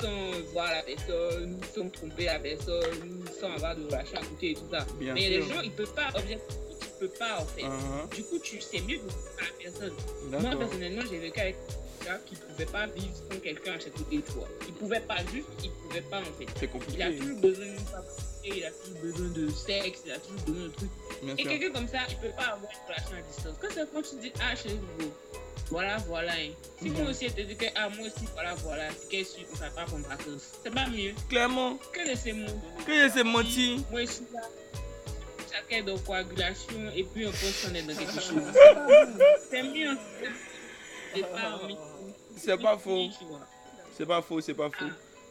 sans voir la personne, sans tromper la personne, sans avoir de relation à côté et tout ça. Bien Mais il y a des gens, ils peuvent pas, objectivement, tu peux pas en fait. Uh-huh. Du coup, tu sais mieux de la personne. Moi, personnellement, j'ai vécu avec quelqu'un qui pouvait pas vivre sans quelqu'un à chaque côté de toi. Il pouvait pas juste, il pouvait pas en fait. C'est compliqué. Il a toujours besoin d'une il a toujours besoin de sexe, il a toujours besoin de trucs. Bien Et quelqu'un comme ça, il peut pas avoir une relation à distance. Quand c'est quand tu dis, ah, chez vous, voilà, voilà. hein. Si Mhm. moi aussi, elle te dit que, ah, moi aussi, voilà, voilà, c'est qu'elle suit, on s'attend comme vacances. C'est pas mieux. Clairement. Que laisser mon. Que laisser mentir. Moi, je suis là. Chacun dans coagulation et puis on pense qu'on est dans quelque chose. [LAUGHS] C'est mieux. C'est pas pas faux. C'est pas faux, c'est pas faux.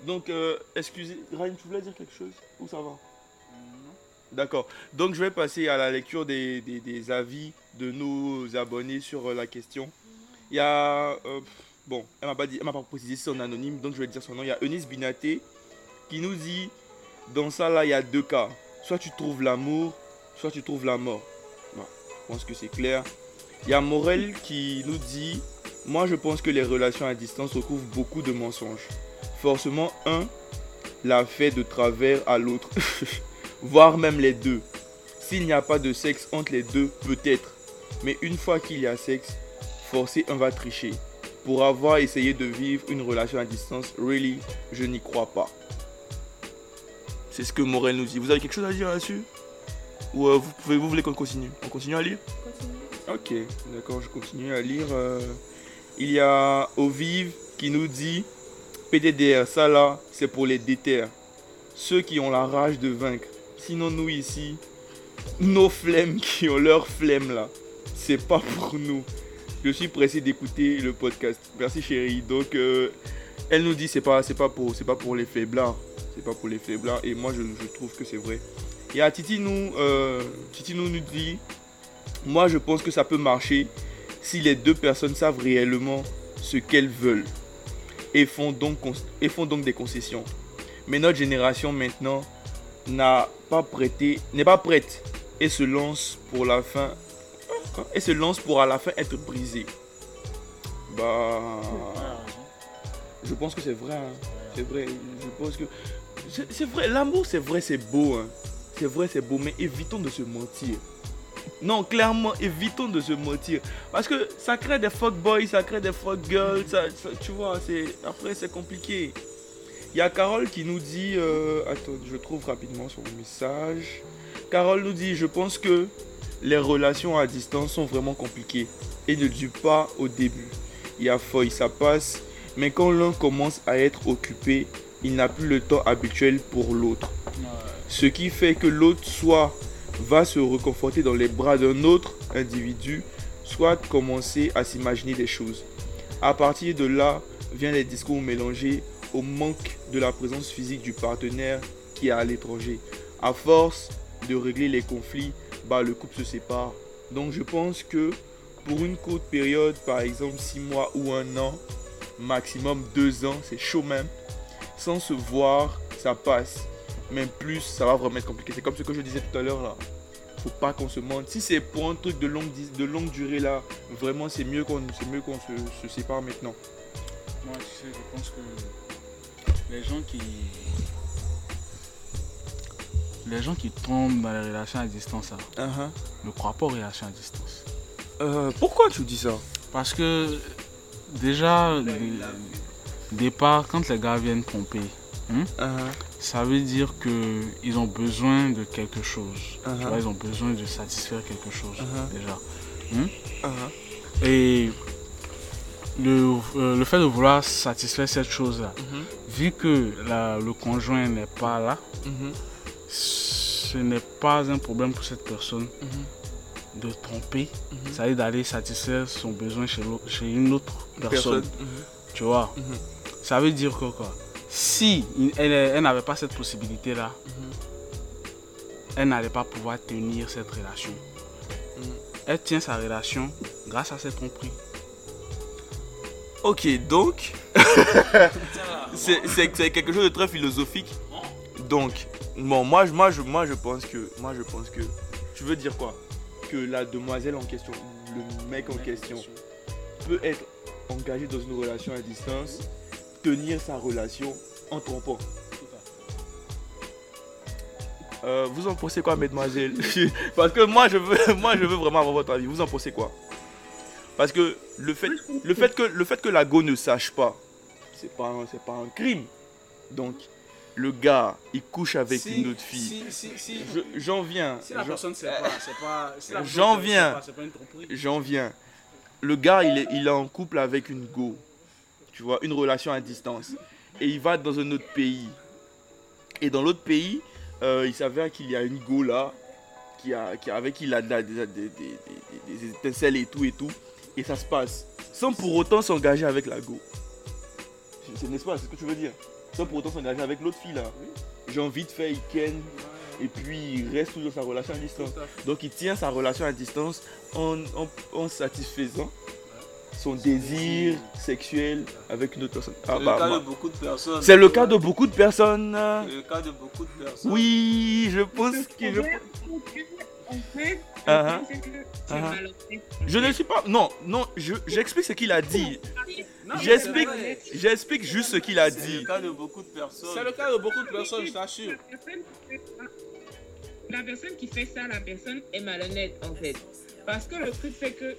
Donc, euh, excusez, Ryan, tu voulais dire quelque chose Ou ça va? D'accord. Donc, je vais passer à la lecture des, des- des avis de nos abonnés sur euh, la question. Il y a. euh, bon, elle m'a pas, dit- elle m'a pas précisé son anonyme, donc je vais dire son nom. Il y a Eunice Binaté qui nous dit Dans ça, là, il y a deux cas. Soit tu trouves l'amour, soit tu trouves la mort. Bon, je pense que c'est clair. Il y a Morel qui nous dit Moi, je pense que les relations à distance recouvrent beaucoup de mensonges. Forcément, un l'a fait de travers à l'autre, [LAUGHS] voire même les deux. S'il n'y a pas de sexe entre les deux, peut-être. Mais une fois qu'il y a sexe, forcé un va tricher. Pour avoir essayé de vivre une relation à distance, really, je n'y crois pas. C'est ce que Morel nous dit. Vous avez quelque chose à dire là-dessus? Ou euh, vous, pouvez, vous voulez qu'on continue? On continue à lire? Ok, d'accord, je continue à lire. euh, il y a Ovive qui nous dit PDDR, ça là, c'est pour les déterres. Ceux qui ont la rage de vaincre. Sinon, nous ici, nos flemmes qui ont leur flemme là, c'est pas pour nous. Je suis pressé d'écouter le podcast. Merci chérie. Donc, euh, elle nous dit c'est pas, c'est pas pour, c'est pas pour les faiblards. C'est pas pour les faiblards. Et moi, je, trouve que c'est vrai. Y a Titi nous, euh, Titi nous nous dit moi, je pense que ça peut marcher si les deux personnes savent réellement ce qu'elles veulent et font donc, et font donc des concessions. Mais notre génération maintenant n'a pas prêté, n'est pas prête et se lance pour la fin et se lance pour à la fin être brisée. Bah, je pense que c'est vrai. hein. C'est vrai. Je pense que c'est vrai. L'amour, c'est vrai, c'est beau. hein. C'est vrai, c'est beau. Mais évitons de se mentir. Non, clairement, évitons de se mentir. Parce que ça crée des fuckboys, ça crée des fuckgirls, ça, ça- tu vois, c'est après c'est compliqué. Il y a Carole qui nous dit, euh, attends, je trouve rapidement son message. Carole nous dit, je pense que les relations à distance sont vraiment compliquées et ne durent pas au début. Il y a feuille, ça passe, mais quand l'un commence à être occupé, il n'a plus le temps habituel pour l'autre. Ce qui fait que l'autre soit va se reconforter dans les bras d'un autre individu, soit commencer à s'imaginer des choses. À partir de là, vient les discours mélangés au manque de la présence physique du partenaire qui est à l'étranger. À force de régler les conflits, bah, le couple se sépare. Donc je pense que pour une courte période, par exemple 6 mois ou un an, maximum 2 ans, c'est chaud même. Sans se voir, ça passe. Même plus, ça va vraiment être compliqué. C'est comme ce que je disais tout à l'heure là. Faut pas qu'on se mente. Si c'est pour un truc de longue, de longue durée là, vraiment c'est mieux qu'on c'est mieux qu'on se, se sépare maintenant. Moi, tu sais, je pense que les gens qui. Les gens qui tombent dans les relations à distance là, Uh-huh. ne croient pas aux relations à distance. Euh, pourquoi tu dis ça? Parce que déjà, dé- départ, quand les gars viennent tromper, hein, Uh-huh. Ça veut dire qu'ils ont besoin de quelque chose. Tu Uh-huh. vois, ils ont besoin de satisfaire quelque chose Uh-huh. déjà. Uh-huh. Et le, euh, le fait de vouloir satisfaire cette chose-là, vu que la- le conjoint n'est pas là, ce n'est pas un problème pour cette personne de tromper, Mhm. c'est-à-dire d'aller satisfaire son besoin chez, une autre personne. Personne. Tu vois? Ça veut dire que quoi? Si elle, elle n'avait pas cette possibilité-là, Mhm. elle n'allait pas pouvoir tenir cette relation. Mhm. Elle tient sa relation grâce à cette tromperie. Ok, donc, [LAUGHS] c'est quelque chose de très philosophique. Donc, bon, moi, je- moi, je, moi, je pense que, moi, je pense que, tu veux dire quoi? Que la demoiselle en question, le mec en question, peut être engagé dans une relation à distance, tenir sa relation en trompant. Euh, vous en pensez quoi, mesdemoiselles? [LAUGHS] Parce que moi je, veux, [LAUGHS] moi, je veux vraiment avoir votre avis. Vous en pensez quoi? Parce que le fait, le fait, que, le fait que la go ne sache pas, c'est pas, un- c'est pas un crime. Donc, le gars, il couche avec Si- une autre fille. si- si- si- Je- J'en viens. Si la J'en- personne ne sait pas, c'est pas. si la personne J'en ne sait viens. pas, C'est pas une tromperie. J'en viens. Le gars, il est, il est en couple avec une go. Tu vois, une relation à distance. Et il va dans un autre pays. Et dans l'autre pays, euh, il s'avère qu'il y a une go là, qui a, qui, avec qui il a de des, des- des- des- des étincelles et tout et tout. Et ça se passe. Sans pour autant s'engager avec la go. C'est n'est-ce pas, c'est ce que tu veux dire? Sans pour autant s'engager avec l'autre fille là. Genre vite fait, il ken. Et puis il reste toujours sa relation à distance. Donc il tient sa relation à distance en, en- en satisfaisant son désir sexuel avec une autre personne. Ah, C'est le bah, cas bah. de beaucoup de personnes. C'est le cas de beaucoup de personnes. C'est le cas de beaucoup de personnes. Oui, je pense que je... En fait, Ah, c'est que c'est ah. Je ne suis pas... Non, non, je- j'explique ce qu'il a dit. J'explique j'explique juste ce qu'il a C'est dit. le cas de beaucoup de personnes. C'est le cas de beaucoup de personnes, je t'assure. La personne qui fait ça- La personne qui fait ça, la personne est malhonnête en fait. Parce que le truc c'est que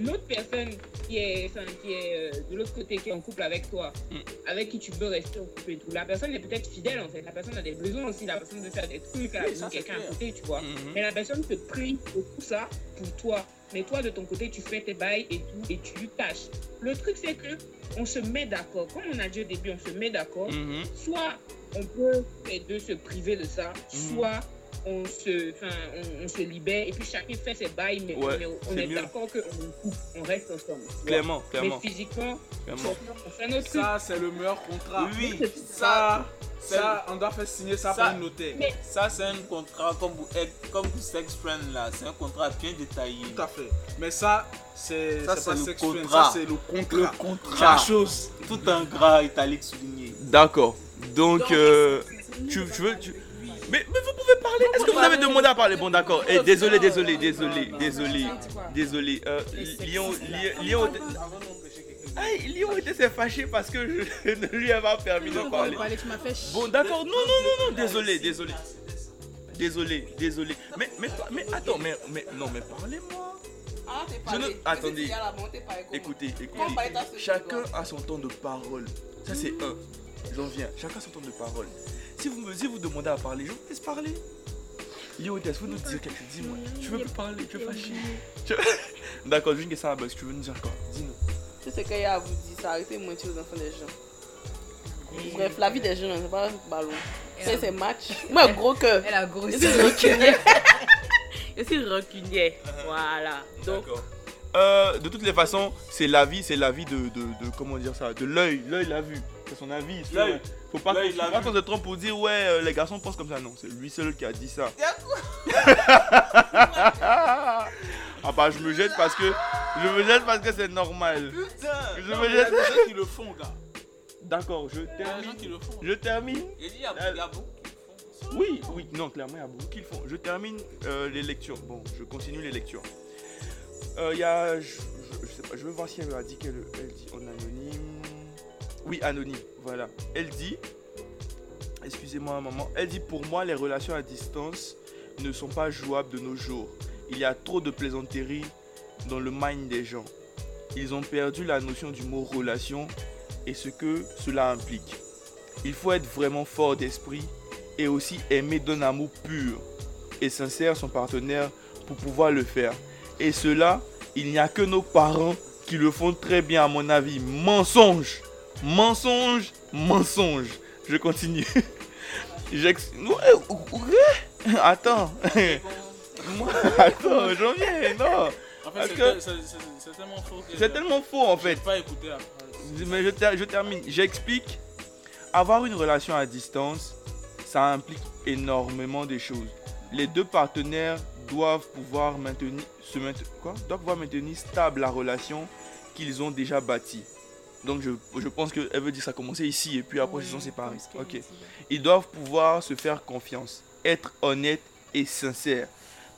l'autre personne qui est, enfin, qui est euh, de l'autre côté, qui est en couple avec toi, Mm. avec qui tu peux rester en couple et tout, la personne est peut-être fidèle en fait. La personne a des besoins aussi, la personne veut faire des trucs, elle a besoin de quelqu'un à côté, tu vois. Mhm. Mais la personne te prie pour tout ça pour toi. Mais toi, de ton côté, tu fais tes bails et tout, et tu lui tâches. Le truc, c'est que on se met d'accord. Comme on a dit au début, on se met d'accord. Mhm. Soit on peut les deux se priver de ça, Mhm. soit on se, enfin, on, on se libère et puis chacun fait ses bails, mais, Ouais, mais on est d'accord qu'on on reste ensemble. Clairement, clairement. Mais physiquement, clairement. on fait notre. Ça, c'est le meilleur contrat. Oui, Ça, ça, ça, on doit faire signer ça, Ça- par notaire. Mais- ça c'est un contrat comme vous, eh, comme vous sex friend là, c'est un contrat bien détaillé. Tout à fait. Mais ça, c'est Ça, c'est le contrat. Ça, c'est le contrat. Le contrat. La chose. Tout un gras italique souligné. D'accord. Donc, euh, tu, tu veux... tu- Mais, mais vous pouvez parler Est-ce que vous avez demandé à parler? Bon, d'accord. Eh, désolé, désolé, désolé, désolé. Désolé. Euh, Lyon, Lyon, Lyon, Ah, Lyon était s'est fâché parce que je [LAUGHS] ne lui ai pas permis de parler. Bon, d'accord. Non, non, non, non. Désolé, désolé. Désolé, désolé. Mais, mais, mais attends, mais, mais, non, mais parlez-moi. Je ne- Attendez. Écoutez, écoutez. Chacun a son temps de parole. Ça, c'est un. J'en viens. Chacun a son temps de parole. Si vous me si vous demandez à parler, je vous laisse parler. Léo, est-ce que vous nous dire quelque chose Dis-moi. Tu veux plus parler Tu veux fâcher Tu veux- [LAUGHS] D'accord, une question à la base. Tu veux nous dire quoi? Dis-nous. Tout ce qu'il y a à vous dire, c'est arrêter de mentir aux enfants des gens. Bref, la vie des gens, c'est pas un ballon. C'est c'est match. Moi, gros cœur. Elle a. Je suis rancunière. [LAUGHS] Je suis rancunier. Voilà. Donc, D'accord. Euh, de toutes les façons, c'est la vie, c'est la vie de, de, de- comment dire ça, de l'œil, l'œil l'a vu. C'est son avis. tu Là, faut pas, là, qu'on se trompe pour dire ouais, euh, les garçons pensent comme ça. Non, c'est lui seul qui a dit ça. [LAUGHS] ah bah je me jette parce que je me jette parce que c'est normal. Putain Je non, me mais Il y a jette. des gens qui le font, gars. D'accord, je Il y a des gens termine. qui le font. Je termine. Il y a il y a beaucoup qui le font. Oui, oui, non, clairement, il y a beaucoup qui le font. Je termine euh, les lectures. Bon, je continue les lectures. Euh, Il y a. Je, je- je sais pas, je veux voir si elle a dit qu'elle elle dit en anonyme. Oui, anonyme, voilà. Elle dit. Excusez-moi un moment. Elle dit Pour moi, les relations à distance ne sont pas jouables de nos jours. Il y a trop de plaisanteries dans le mind des gens. Ils ont perdu la notion du mot relation et ce que cela implique. Il faut être vraiment fort d'esprit et aussi aimer d'un amour pur et sincère son partenaire pour pouvoir le faire. Et cela, il n'y a que nos parents qui le font très bien à mon avis. Mensonge, mensonge, mensonge. Je continue. [LAUGHS] J'ex... Ouais, ouais. Attends. [LAUGHS] Moi, attends, j'en viens, non. En que- c'est- c'est c'est- c'est tellement faux que. C'est tellement faux en fait. Pas la phrase. Mais je, ter- je termine. J'explique. Avoir une relation à distance, ça implique énormément de choses. Les deux partenaires doivent pouvoir maintenir, se maintenir, quoi? Doivent pouvoir maintenir stable la relation qu'ils ont déjà bâtie. Donc je, je pense qu'elle veut dire ça a commencé ici et puis après ils se sont séparés. Ok. Ils doivent pouvoir se faire confiance, être honnêtes et sincères.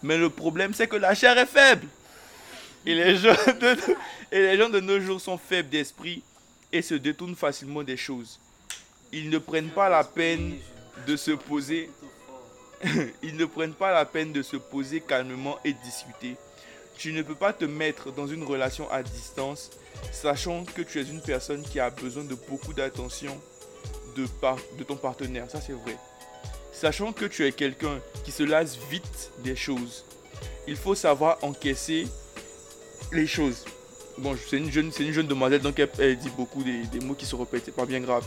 Mais le problème c'est que la chair est faible. Et les gens de, et les gens de nos jours sont faibles d'esprit et se détournent facilement des choses. Ils ne prennent pas la peine de se poser. [LAUGHS] Ils ne prennent pas la peine de se poser calmement et discuter. Tu ne peux pas te mettre dans une relation à distance sachant que tu es une personne qui a besoin de beaucoup d'attention de, de ton partenaire. Ça c'est vrai. Sachant que tu es quelqu'un qui se lasse vite des choses. Il faut savoir encaisser les choses. Bon, c'est une jeune, c'est une jeune demoiselle, donc elle, dit beaucoup des, des mots qui se répètent, c'est pas bien grave.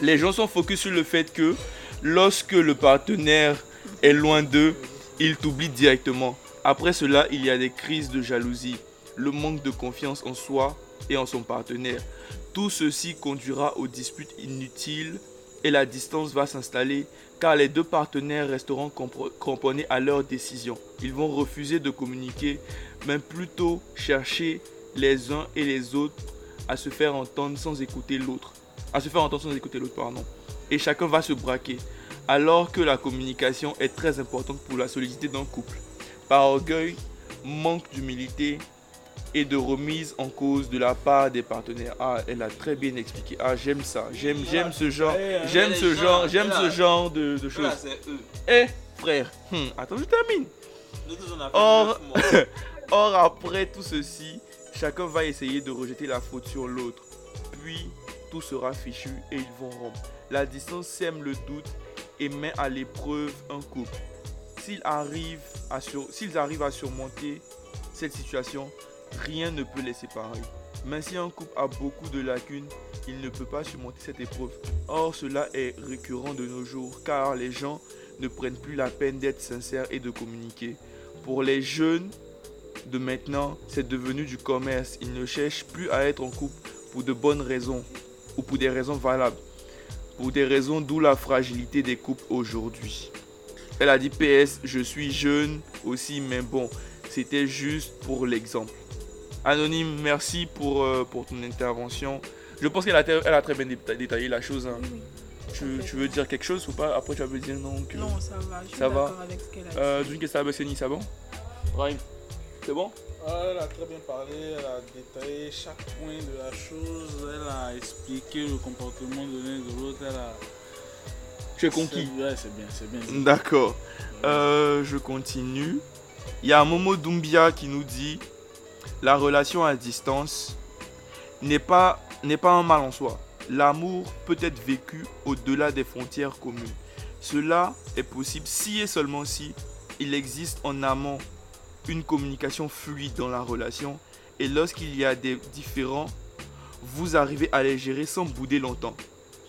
Les gens sont focus sur le fait que lorsque le partenaire est loin d'eux, ils t'oublient directement. Après cela, il y a des crises de jalousie, le manque de confiance en soi et en son partenaire. Tout ceci conduira aux disputes inutiles et la distance va s'installer car les deux partenaires resteront cramponnés à leurs décisions. Ils vont refuser de communiquer, mais plutôt chercher les uns et les autres à se faire entendre sans écouter l'autre. À se faire entendre sans écouter l'autre, pardon. Et chacun va se braquer. Alors que la communication est très importante pour la solidité d'un couple. Par orgueil, manque d'humilité et de remise en cause de la part des partenaires. Ah, elle a très bien expliqué. Ah, j'aime ça. J'aime, j'aime ce genre. Eh, J'aime ce genre. J'aime là, ce genre de, choses. Eh, frère. hmm, attends, je termine. Or, [LAUGHS] or, après tout ceci, chacun va essayer de rejeter la faute sur l'autre. Puis, tout sera fichu et ils vont rompre. La distance sème le doute et met à l'épreuve un couple. S'ils arrivent, à surmonter cette situation, rien ne peut les séparer. Mais si un couple a beaucoup de lacunes, il ne peut pas surmonter cette épreuve. Or, cela est récurrent de nos jours car les gens ne prennent plus la peine d'être sincères et de communiquer. Pour les jeunes de maintenant, c'est devenu du commerce. Ils ne cherchent plus à être en couple pour de bonnes raisons ou pour des raisons valables. Pour des raisons d'où la fragilité des couples aujourd'hui. Elle a dit PS, je suis jeune aussi, mais bon, c'était juste pour l'exemple. Anonyme, merci pour, euh, pour ton intervention. Je pense qu'elle a, elle a très bien déta- détaillé la chose. hein. Tu, tu veux dire quelque chose ou pas? Après, tu vas me dire non. Que... Non, ça va. Je suis Ça va d'accord avec ce qu'elle a dit. Euh, D'une question à c'est bon Ryan, c'est bon? Elle a très bien parlé, elle a détaillé chaque point de la chose, elle a expliqué le comportement de l'un et de l'autre, elle a... Tu es conquis Ouais, c'est bien, c'est bien. c'est bien. D'accord. Euh, je continue. Il y a Momo Doumbia qui nous dit La relation à distance n'est pas, n'est pas un mal en soi. L'amour peut être vécu au-delà des frontières communes. Cela est possible si et seulement si il existe en amont une communication fluide dans la relation et lorsqu'il y a des différends, vous arrivez à les gérer sans bouder longtemps.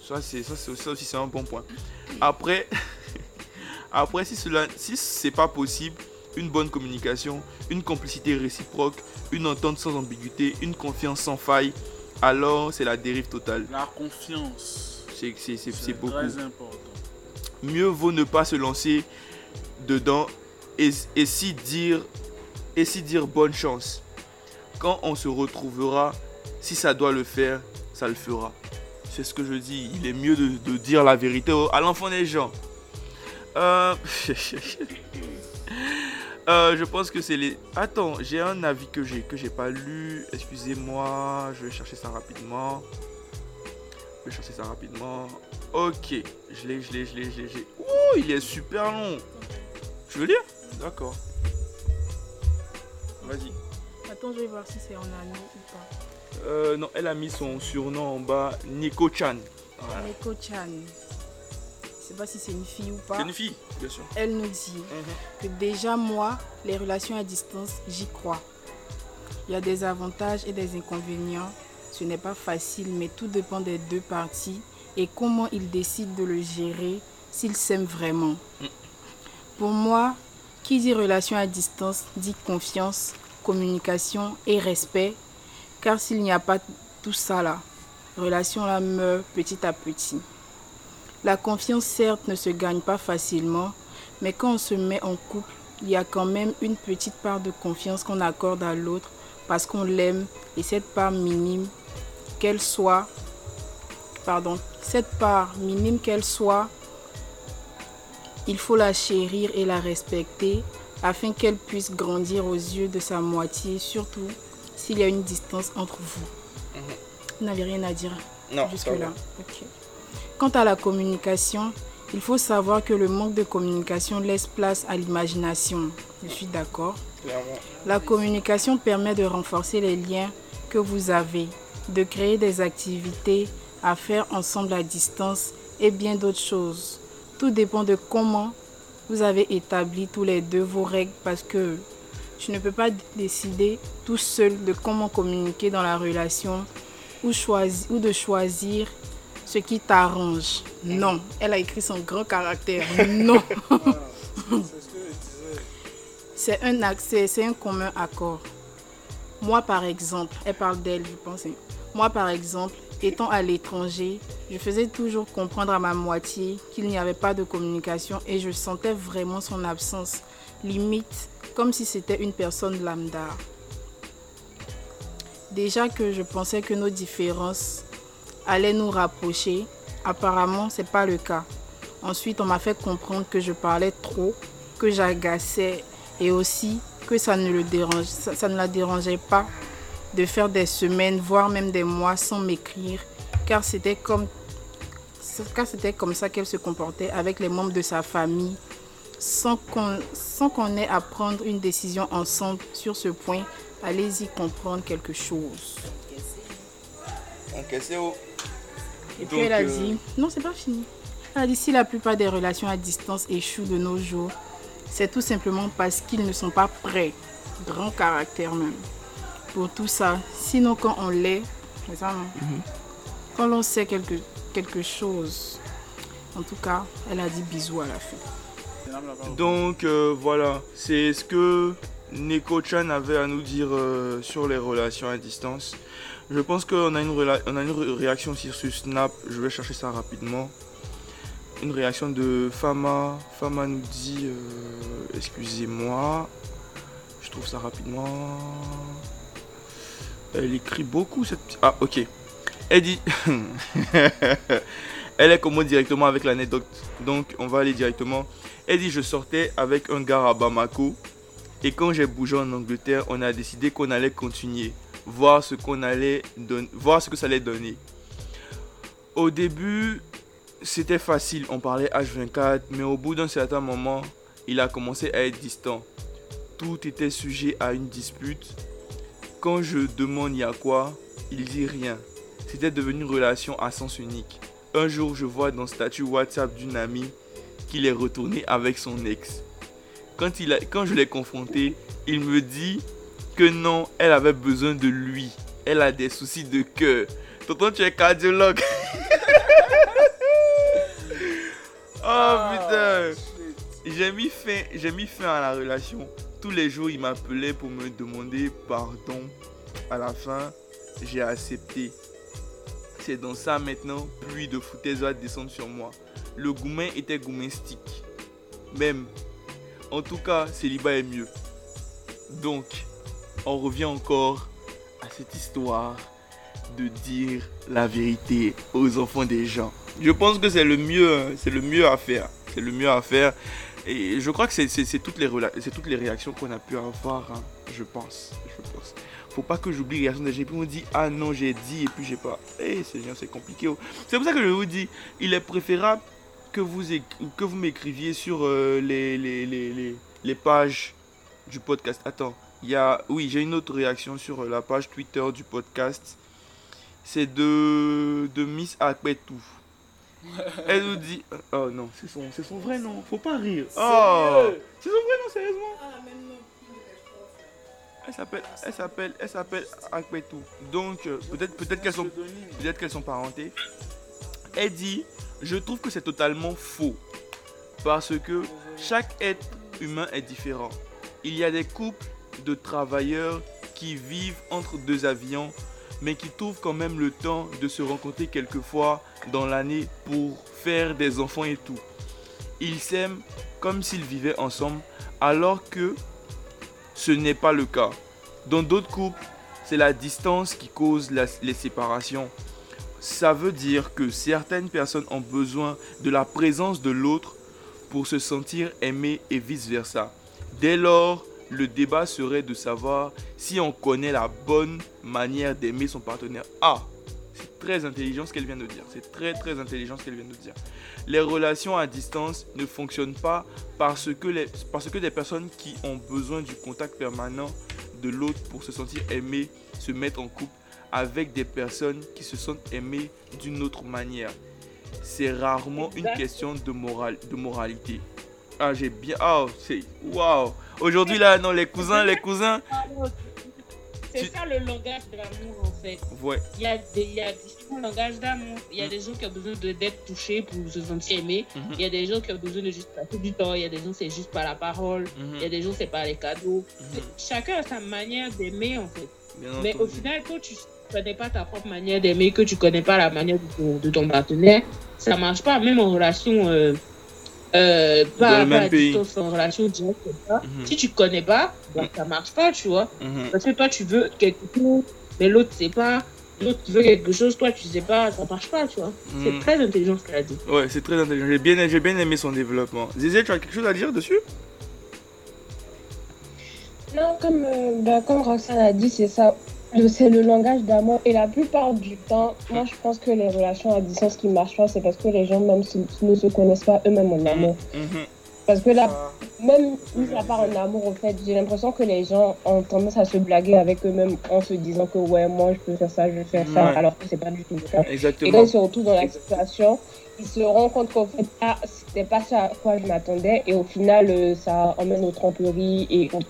Ça, c'est, ça, aussi, c'est un bon point. Après, [LAUGHS] après si cela, si c'est pas possible, une bonne communication, une complicité réciproque, une entente sans ambiguïté, une confiance sans faille, alors c'est la dérive totale. La confiance. C'est beaucoup. très important. Mieux vaut ne pas se lancer dedans et, et si dire et si dire bonne chance. Quand on se retrouvera, si ça doit le faire, ça le fera. C'est ce que je dis. Il est mieux de, dire la vérité à l'enfant des gens. Euh, [LAUGHS] euh, je pense que c'est les. Attends, j'ai un avis que j'ai que j'ai pas lu. Excusez-moi, je vais chercher ça rapidement. Je vais chercher ça rapidement. Ok, je l'ai, je l'ai, je l'ai, je l'ai. Ouh, il est super long. Tu veux lire? D'accord. Vas-y. Attends, je vais voir si c'est en anneau ou pas. Euh, non, elle a mis son surnom en bas, Nico Chan. Voilà. Neko Chan. Je sais pas si c'est une fille ou pas. C'est une fille, bien sûr. Elle nous dit que déjà moi, les relations à distance, j'y crois. Il y a des avantages et des inconvénients. Ce n'est pas facile, mais tout dépend des deux parties et comment ils décident de le gérer, s'ils s'aiment vraiment. Pour moi, qui dit relation à distance dit confiance, communication et respect, car s'il n'y a pas tout ça là, relation là meurt petit à petit. La confiance, certes, ne se gagne pas facilement, mais quand on se met en couple, il y a quand même une petite part de confiance qu'on accorde à l'autre parce qu'on l'aime et cette part minime, qu'elle soit, pardon, cette part minime qu'elle soit, il faut la chérir et la respecter afin qu'elle puisse grandir aux yeux de sa moitié, surtout s'il y a une distance entre vous. Vous n'avez rien à dire jusque-là. Quant à la communication, il faut savoir que le manque de communication laisse place à l'imagination. Je suis d'accord. La communication permet de renforcer les liens que vous avez, de créer des activités à faire ensemble à distance et bien d'autres choses. Tout dépend de comment vous avez établi tous les deux vos règles parce que tu ne peux pas décider tout seul de comment communiquer dans la relation ou, de choisir ce qui t'arrange. Non, elle a écrit son grand caractère. Non. [LAUGHS] C'est un, ac- c'est c'est un commun accord. Moi, par exemple, elle parle d'elle, je pense. hein. Moi, par exemple, étant à l'étranger, je faisais toujours comprendre à ma moitié qu'il n'y avait pas de communication et je sentais vraiment son absence, limite comme si c'était une personne lambda. Déjà que je pensais que nos différences allaient nous rapprocher, apparemment, c'est pas le cas. Ensuite, on m'a fait comprendre que je parlais trop, que j'agaçais et aussi que ça ne, le la dérangeait pas de faire des semaines, voire même des mois sans m'écrire, car c'était comme, car c'était comme ça qu'elle se comportait avec les membres de sa famille, sans qu'on sans qu'on ait à prendre une décision ensemble sur ce point. Allez-y comprendre quelque chose. Et puis Donc, elle a euh, dit, non, c'est pas fini. Elle a dit, si la plupart des relations à distance échouent de nos jours, c'est tout simplement parce qu'ils ne sont pas prêts, grand caractère même, pour tout ça. Sinon, quand on l'est, c'est ça, non? Mhm. Quand l'on sait quelque, quelque chose, en tout cas, elle a dit bisous à la fin. Donc euh, voilà, c'est ce que Neko-chan avait à nous dire euh, sur les relations à distance. Je pense qu'on a, une on a une ré- réaction sur Snap, je vais chercher ça rapidement. Une réaction de Fama. Fama nous dit, euh, excusez-moi, je trouve ça rapidement. Elle écrit beaucoup cette... Ah ok. Elle. [LAUGHS] Elle est comme moi directement avec l'anecdote. Donc on va aller directement. Elle dit je sortais avec un gars à Bamako. Et quand j'ai bougé en Angleterre, on a décidé qu'on allait continuer. Voir ce qu'on allait don- voir ce que ça allait donner. Au début, c'était facile, on parlait H24, mais au bout d'un certain moment, il a commencé à être distant. Tout était sujet à une dispute. Quand je demande il a quoi, il dit rien. C'était devenu une relation à sens unique. Un jour, je vois dans le statut WhatsApp d'une amie qu'il est retourné avec son ex. Quand, il a, quand je l'ai confronté, il me dit que non, elle avait besoin de lui. Elle a des soucis de cœur. Tonton, tu es cardiologue. [LAUGHS] oh putain. J'ai mis, fin, j'ai mis fin à la relation. Tous les jours, il m'appelait pour me demander pardon. À la fin, j'ai accepté. C'est dans ça maintenant, pluie de foutaise va descendre sur moi. Le goumin était stick. Même. En tout cas, célibat est mieux. Donc, on revient encore à cette histoire de dire la vérité aux enfants des gens. Je pense que c'est le mieux, hein. c'est le mieux à faire. C'est le mieux à faire. Et je crois que c'est toutes, les toutes les réactions qu'on a pu avoir, hein. je pense. Je pense. Faut pas que j'oublie les gens. Et puis on dit, ah non, j'ai dit, et puis j'ai pas. Eh, c'est c'est compliqué. oh. C'est pour ça que je vous dis, il est préférable que vous, que vous m'écriviez sur euh, les, les, les, les, les pages du podcast. Attends, il y a. Oui, j'ai une autre réaction sur euh, la page Twitter du podcast. C'est de, de Miss Akpetou. Elle nous dit. Oh non, c'est son, c'est son vrai nom. Faut pas rire. Oh C'est son vrai nom, sérieusement Elle s'appelle, elle s'appelle, elle s'appelle. Donc euh, peut-être, peut-être qu'elles sont, peut-être qu'elles sont parentées. Elle dit, je trouve que c'est totalement faux parce que chaque être humain est différent. Il y a des couples de travailleurs qui vivent entre deux avions, mais qui trouvent quand même le temps de se rencontrer quelquefois dans l'année pour faire des enfants et tout. Ils s'aiment comme s'ils vivaient ensemble, alors que ce n'est pas le cas. Dans d'autres couples, c'est la distance qui cause les séparations. Ça veut dire que certaines personnes ont besoin de la présence de l'autre pour se sentir aimé et vice-versa. Dès lors, le débat serait de savoir si on connaît la bonne manière d'aimer son partenaire. Ah, très intelligent ce qu'elle vient de dire. C'est très très intelligent ce qu'elle vient de dire. Les relations à distance ne fonctionnent pas parce que, les, parce que des personnes qui ont besoin du contact permanent de l'autre pour se sentir aimé se mettent en couple avec des personnes qui se sentent aimées d'une autre manière. C'est rarement une question de, morale, de moralité. Ah, j'ai bien. Ah, c'est. Waouh! Aujourd'hui, là, non, les cousins, les cousins. C'est ça le langage de l'amour en fait. Ouais. Il y a, des, il y a différents langages d'amour. Il y a des gens qui ont besoin d'être touchés pour se sentir aimés. Mhm. Il y a des gens qui ont besoin de juste passer du temps. Il y a des gens c'est juste par la parole. Mhm. Il y a des gens c'est par les cadeaux. Mhm. C'est- Chacun a sa manière d'aimer en fait. Bien Mais entendu. au final, quand tu connais pas ta propre manière d'aimer, que tu connais pas la manière de ton, de ton partenaire, ça marche pas. Même en relation, euh, euh, pas, Dans le pas même à pays. distance, en relation directe comme ça, Mhm. si tu connais pas, ben, ça marche pas, tu vois. Mhm. Parce que toi, tu veux quelque chose, mais l'autre sait pas. L'autre veut quelque chose, toi, tu sais pas, ça marche pas, tu vois. Mhm. C'est très intelligent ce qu'elle a dit. Ouais, c'est très intelligent. J'ai bien, j'ai bien aimé son développement. Zizé, tu as quelque chose à dire dessus? Non, comme, euh, bah, comme Roxane a dit, c'est ça. C'est le langage d'amour. Et la plupart du temps, moi, je pense que les relations à distance qui marchent pas, c'est parce que les gens même ne se connaissent pas eux-mêmes en amour. Mhm. Parce que là, même mis à part en amour, en fait, j'ai l'impression que les gens ont tendance à se blaguer avec eux-mêmes en se disant que ouais, moi, je peux faire ça, je vais faire ça, Ouais. alors que c'est pas du tout le cas. Et quand Exactement. ils se retrouvent dans la situation, ils se rendent compte qu'en fait, ah, c'était pas ça à quoi je m'attendais, et au final, euh, ça emmène aux tromperies et autres.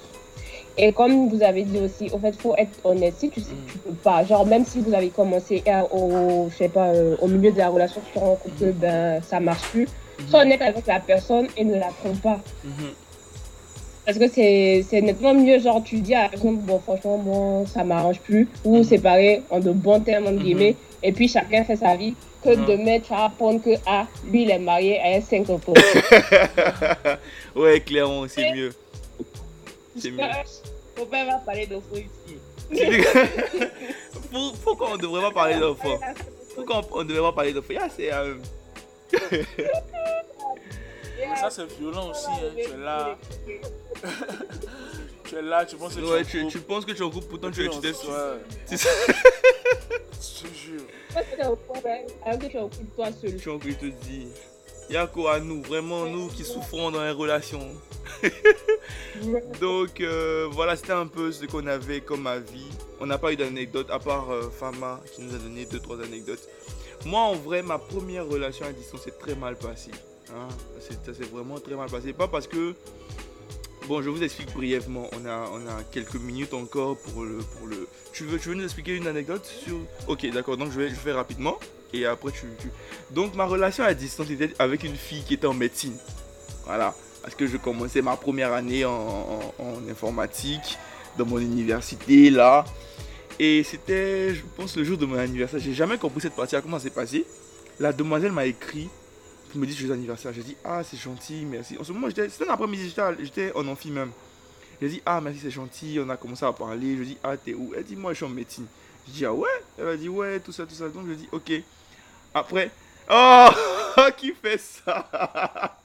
Et comme vous avez dit aussi, en fait, faut être honnête. Si tu sais tu peux pas, genre même si vous avez commencé à- au, je sais pas, euh, au milieu de la relation, tu te rends compte que ben ça marche plus, sois honnête avec la personne et ne la trompe pas. Mhm. Parce que c'est c'est nettement mieux, genre tu dis à la personne, bon franchement, moi ça m'arrange plus, ou séparer en de bons termes, entre guillemets, et puis chacun fait sa vie, que Mhm. de mettre à apprendre que, ah, lui il est marié à un 5 enfants. [LAUGHS] ouais, clairement. C'est mieux. Faut pas va parler d'enfants ici. [LAUGHS] Pour- Pourquoi on ne devrait pas parler d'enfants Pourquoi on ne devrait pas parler d'enfants c'est. euh, Mais ça, c'est violent aussi. hein. Tu es là. [LAUGHS] tu es là, tu penses que Ouais, tu es tu, tu penses que tu es en couple, pourtant tu es tu. C'est ça. Je te jure. Tu es toi seul? Tu je te dis. Yako à nous, vraiment nous qui souffrons dans les relations. [LAUGHS] Donc euh, voilà, c'était un peu ce qu'on avait comme avis. On n'a pas eu d'anecdote à part euh, Fama qui nous a donné deux trois anecdotes. Moi en vrai, ma première relation à distance s'est très mal passée. Hein. C'est- Ça s'est vraiment très mal passé. Pas parce que Bon, je vous explique brièvement. On a, on a quelques minutes encore pour le, pour le. Tu veux, tu veux nous expliquer une anecdote sur. Ok, d'accord. Donc je vais, je fais rapidement et après tu, Donc ma relation à distance était avec une fille qui était en médecine. Voilà. Parce que je commençais ma première année en, informatique dans mon université là. Et c'était, je pense, le jour de mon anniversaire. J'ai jamais compris cette partie, comment ça s'est passé? La demoiselle m'a écrit pour me dire joyeux anniversaire. J'ai dit, ah, c'est gentil, merci. En ce moment, c'était un après-midi, j'étais en amphi même. J'ai dit, ah, merci, c'est gentil. On a commencé à parler. Je dis, ah, t'es où Elle dit, moi, je suis en médecine. Je dis, ah ouais? Elle m'a dit, ouais, tout ça, tout ça. Donc, je dis, ok. Après, [LAUGHS] oh, qui fait ça?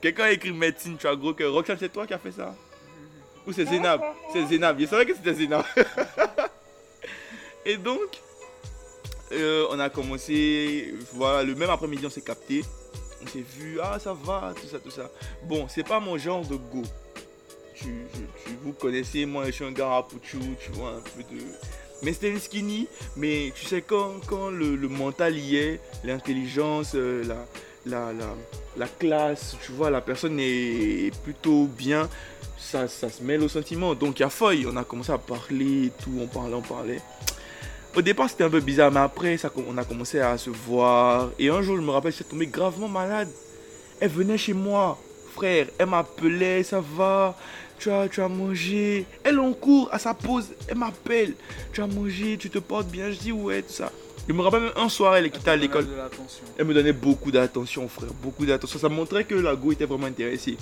Quelqu'un a écrit médecine, tu as gros cœur. Roxane, c'est toi qui as fait ça? Ou c'est Zénab C'est Zénab. Je savais que c'était Zénab. [LAUGHS] Et donc, euh, on a commencé, voilà, le même après-midi, on s'est capté. On s'est vu, ah, ça va, tout ça, tout ça. Bon, c'est pas mon genre de go. Tu, tu- vous connaissez, moi, je suis un gars rapouchou, tu vois, un peu de. Mais c'était une skinny, mais tu sais, quand, quand le, le mental y est, l'intelligence, euh, la, la, la, la classe, tu vois, la personne est plutôt bien, ça, ça se mêle au sentiment. Donc, il y a feuille, on a commencé à parler tout, on parlait, on parlait. Au départ, c'était un peu bizarre, mais après, ça, on a commencé à se voir. Et un jour, je me rappelle, j'étais tombé gravement malade. Elle venait chez moi, frère. Elle m'appelait, ça va. Tu as, tu as mangé. Elle en cours à sa pause. Elle m'appelle. Tu as mangé, tu te portes bien. Je dis ouais, tout ça. Je me rappelle même un soir, elle est quittée à l'école. Elle me donnait beaucoup d'attention, frère. Beaucoup d'attention. Ça montrait que la go était vraiment intéressée.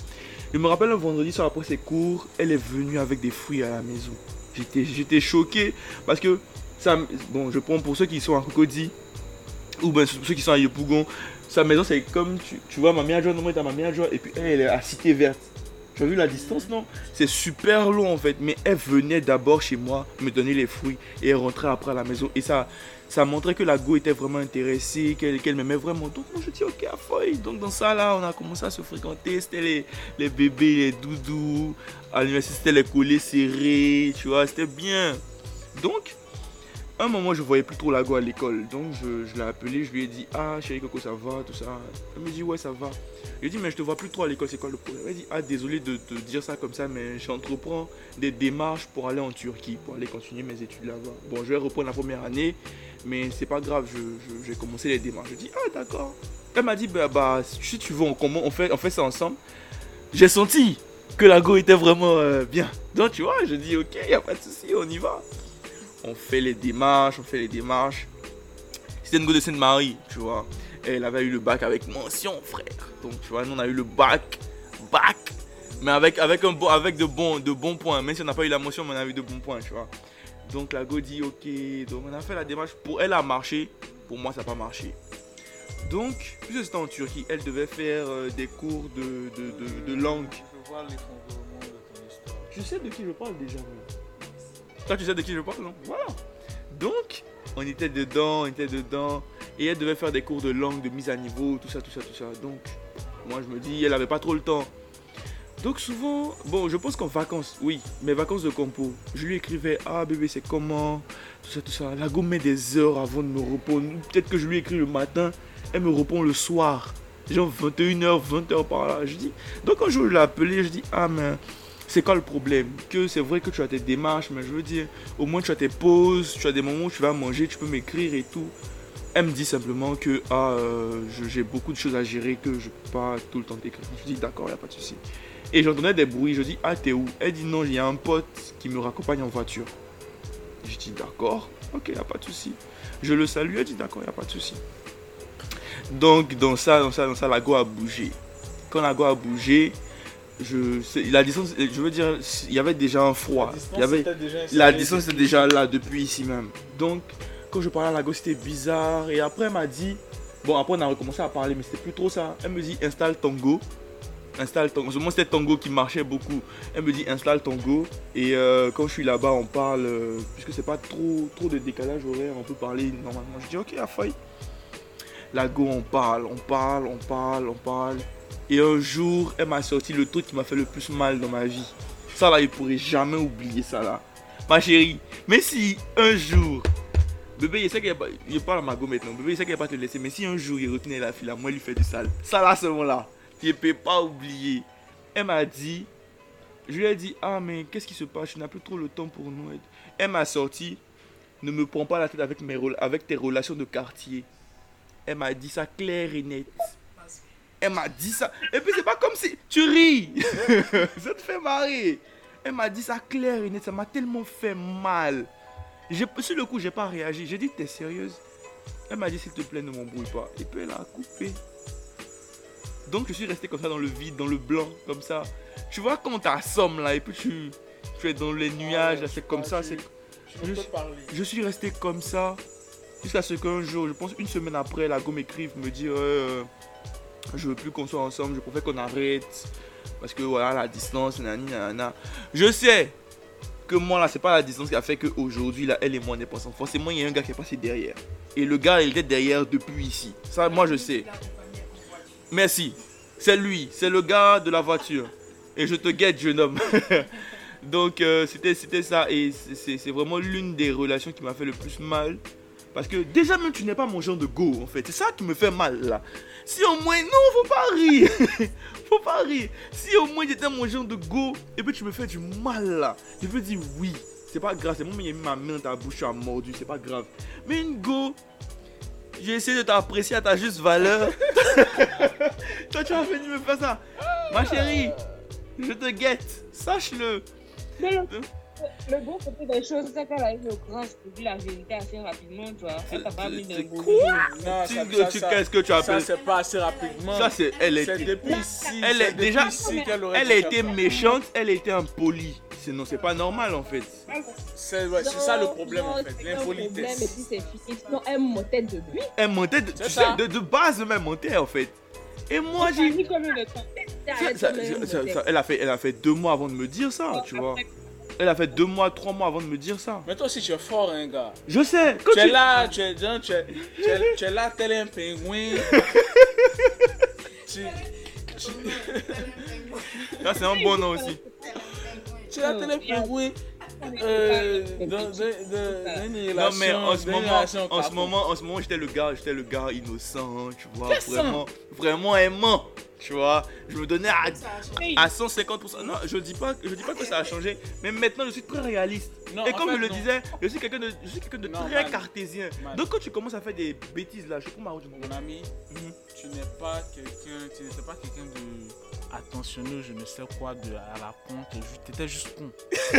Je me rappelle un vendredi soir après ses cours, elle est venue avec des fruits à la maison. J'étais, choqué parce que ça, bon, je prends pour ceux qui sont à Cocody ou pour ceux qui sont à Yopougon. Sa maison, c'est comme tu, tu vois, ma mère adjointe, non, est à ma mère adjointe, et puis elle, elle est à Cité Verte. Tu as vu la distance, non? C'est super long en fait, mais elle venait d'abord chez moi me donner les fruits et elle rentrait après à la maison. Et ça, ça montrait que la go était vraiment intéressée, qu'elle m'aimait vraiment. Donc moi je dis ok à feuille. Donc dans ça là, on a commencé à se fréquenter. C'était les, les bébés, les doudous. À l'université, c'était les collets serrés, tu vois, c'était bien. Donc, un moment, je voyais plus trop la go à l'école. Donc, je, je l'ai appelé, je lui ai dit Ah, chérie Coco, ça va, tout ça. Elle me dit Ouais, ça va. Je lui ai dit Mais je te vois plus trop à l'école, c'est quoi le problème? Elle dit Ah, désolé de te dire ça comme ça, mais j'entreprends des démarches pour aller en Turquie, pour aller continuer mes études là-bas. Bon, je vais reprendre la première année, mais c'est pas grave, je, je- j'ai commencé les démarches. Je dis Ah, d'accord. Elle m'a dit Bah, bah si tu veux, on, fait, on fait ça ensemble. J'ai senti que la go était vraiment euh, bien. Donc, tu vois, je dis Ok, y a pas de souci, on y va on fait les démarches, on fait les démarches. C'était une go de Sainte-Marie, tu vois. Elle avait eu le bac avec mention, frère. Donc, tu vois, nous, on a eu le bac, bac, mais avec, avec, un bon, avec de, bons, de bons points. Même si on n'a pas eu la mention, mais on a eu de bons points, tu vois. Donc, la go dit, ok. Donc, on a fait la démarche. Pour elle, a marché. Pour moi, ça n'a pas marché. Donc, puisque c'était en Turquie, elle devait faire euh, des cours de, de, de, de langue. Je vois l'effondrement de ton histoire. Tu sais de qui je parle déjà, moi Tu sais de qui je parle, non Voilà. Donc, on était dedans, on était dedans. Et elle devait faire des cours de langue, de mise à niveau, tout ça, tout ça, tout ça. Donc, moi, je me dis, elle avait pas trop le temps. Donc, souvent, bon, je pense qu'en vacances, oui, mes vacances de compo, je lui écrivais, ah bébé, c'est comment? Tout ça, tout ça. La go met des heures avant de me répondre. Peut-être que je lui écris le matin, elle me répond le soir. Genre 21h, 20h par là. Je dis, donc, quand je l'ai appelé, je dis, ah, mais c'est quoi le problème? Que c'est vrai que tu as tes démarches, mais je veux dire, au moins tu as tes pauses, tu as des moments où tu vas manger, tu peux m'écrire et tout. Elle me dit simplement que ah, euh, j'ai beaucoup de choses à gérer, que je peux pas tout le temps t'écrire. Je dis d'accord, il a pas de souci. Et j'entendais des bruits, je dis ah t'es où? Elle dit non, il y a un pote qui me raccompagne en voiture. Je dis d'accord, ok, il a pas de souci. Je le salue, elle dit d'accord, il a pas de souci. Donc dans ça, dans ça, dans ça, la go a bougé. Quand la go a bougé, je, la distance, je veux dire, il y avait déjà un froid. Il y avait, était déjà la distance était depuis- déjà là depuis ici même. Donc, quand je parlais à la go, c'était bizarre. Et après, elle m'a dit, bon, après, on a recommencé à parler, mais c'était plus trop ça. Elle me dit, installe Tango. Installe Tango. Moi, c'était Tango qui marchait beaucoup. Elle me dit, installe Tango. Et euh, quand je suis là-bas, on parle, euh, puisque c'est pas trop, trop de décalage horaire, on peut parler normalement. Je dis, ok, à feuille. La go, on parle, on parle, on parle, on parle. Et un jour, elle m'a sorti le truc qui m'a fait le plus mal dans ma vie. Ça là, il pourrait jamais oublier ça là. Ma chérie, mais si un jour, bébé, il sait qu'il pas, je parle à ma maintenant, bébé, il sait qu'il va pas te laisser, mais si un jour il retenait la fille là, moi, il lui fait du sale. Ça là, ce moment-là, il ne peut pas oublier. Elle m'a dit, je lui ai dit, ah, mais qu'est-ce qui se passe? Tu n'as plus trop le temps pour nous. Elle m'a sorti, ne me prends pas la tête avec, mes, avec tes relations de quartier. Elle m'a dit ça clair et net. Elle m'a dit ça. Et puis c'est pas comme si tu ris. [LAUGHS] ça te fait marrer. Elle m'a dit ça clair et net. Ça m'a tellement fait mal. Sur le coup, j'ai pas réagi. J'ai dit, t'es sérieuse? Elle m'a dit, s'il te plaît, ne m'embrouille pas. Et puis elle a coupé. Donc je suis resté comme ça dans le vide, dans le blanc, comme ça. Tu vois quand t'assommes là, et puis tu, tu es dans les nuages, là, c'est comme ça. c'est Je je suis resté comme ça jusqu'à ce qu'un jour, je pense une semaine après, la go m'écrive, me dit euh, je veux plus qu'on soit ensemble, je préfère qu'on arrête parce que voilà la distance, nani. Je sais que moi là, c'est pas la distance qui a fait qu'aujourd'hui là, elle et moi on est pas ensemble. Forcément, il y a un gars qui est passé derrière. Et le gars, il était derrière depuis ici. Ça, moi je sais. Merci. C'est lui, c'est le gars de la voiture. Et je te guette, jeune homme. [LAUGHS] Donc euh, c'était ça et c'est vraiment l'une des relations qui m'a fait le plus mal. Parce que déjà même tu n'es pas mon genre de go en fait. C'est ça qui me fait mal là. Si au moins non, faut pas rire. [LAUGHS] faut pas rire. Si au moins j'étais mon genre de go et puis tu me fais du mal là. Je peux dire oui. C'est pas grave. C'est moi qui ai mis ma main dans ta bouche, tu as mordu. C'est pas grave. Mais une go, j'ai essayé de t'apprécier à ta juste valeur. [LAUGHS] Toi tu as venu me faire ça. Ma chérie, je te guette. Sache-le. Le, le bon côté des choses, c'est qu'elle a eu le courage de dire la vérité assez rapidement, tu vois. Elle t'a pas mis de Quoi? Non, Tu- ça- ça- ça- Qu'est-ce que tu Ça, appelles c'est pas assez rapidement. Ça, c'est. Elle C'est était. depuis ici. Elle est déjà. Elle a été ça. méchante, elle a été impolie. Sinon, c'est pas normal en fait. C'est ouais, ça le problème Non, en fait, fini. Sinon, elle montait depuis. Elle montait, de, tu ça. sais, de, de base même montait en fait. Et moi, j'ai. de Ça- ça- ça- ça- elle a fait deux mois avant de me dire ça, tu vois. Elle a fait deux mois, trois mois avant de me dire ça. Mais toi aussi tu es fort hein gars. Je sais. Quand Tu es là, tu es, tu es, tu es, tu es- tu es là tel un pingouin. tu, Ça, c'est un bon nom aussi. tu es là tel un pingouin. Euh, Non mais en ce moment, en ce moment, en ce moment, j'étais le gars, j'étais le gars innocent, tu vois, vraiment, vraiment aimant, tu vois. Je me donnais à, à 150%. Non, je dis pas, je dis pas que ça a changé, mais maintenant je suis très réaliste. Non, Et comme fait, je le non. disais, je suis quelqu'un de, je suis quelqu'un de Non, très man. cartésien. Man. Donc quand tu commences à faire des bêtises là, je ma route. Mon ami, tu n'es pas quelqu'un, tu n'étais pas quelqu'un de attentionneux, je ne sais quoi, de à la ju- t'étais juste con. [LAUGHS]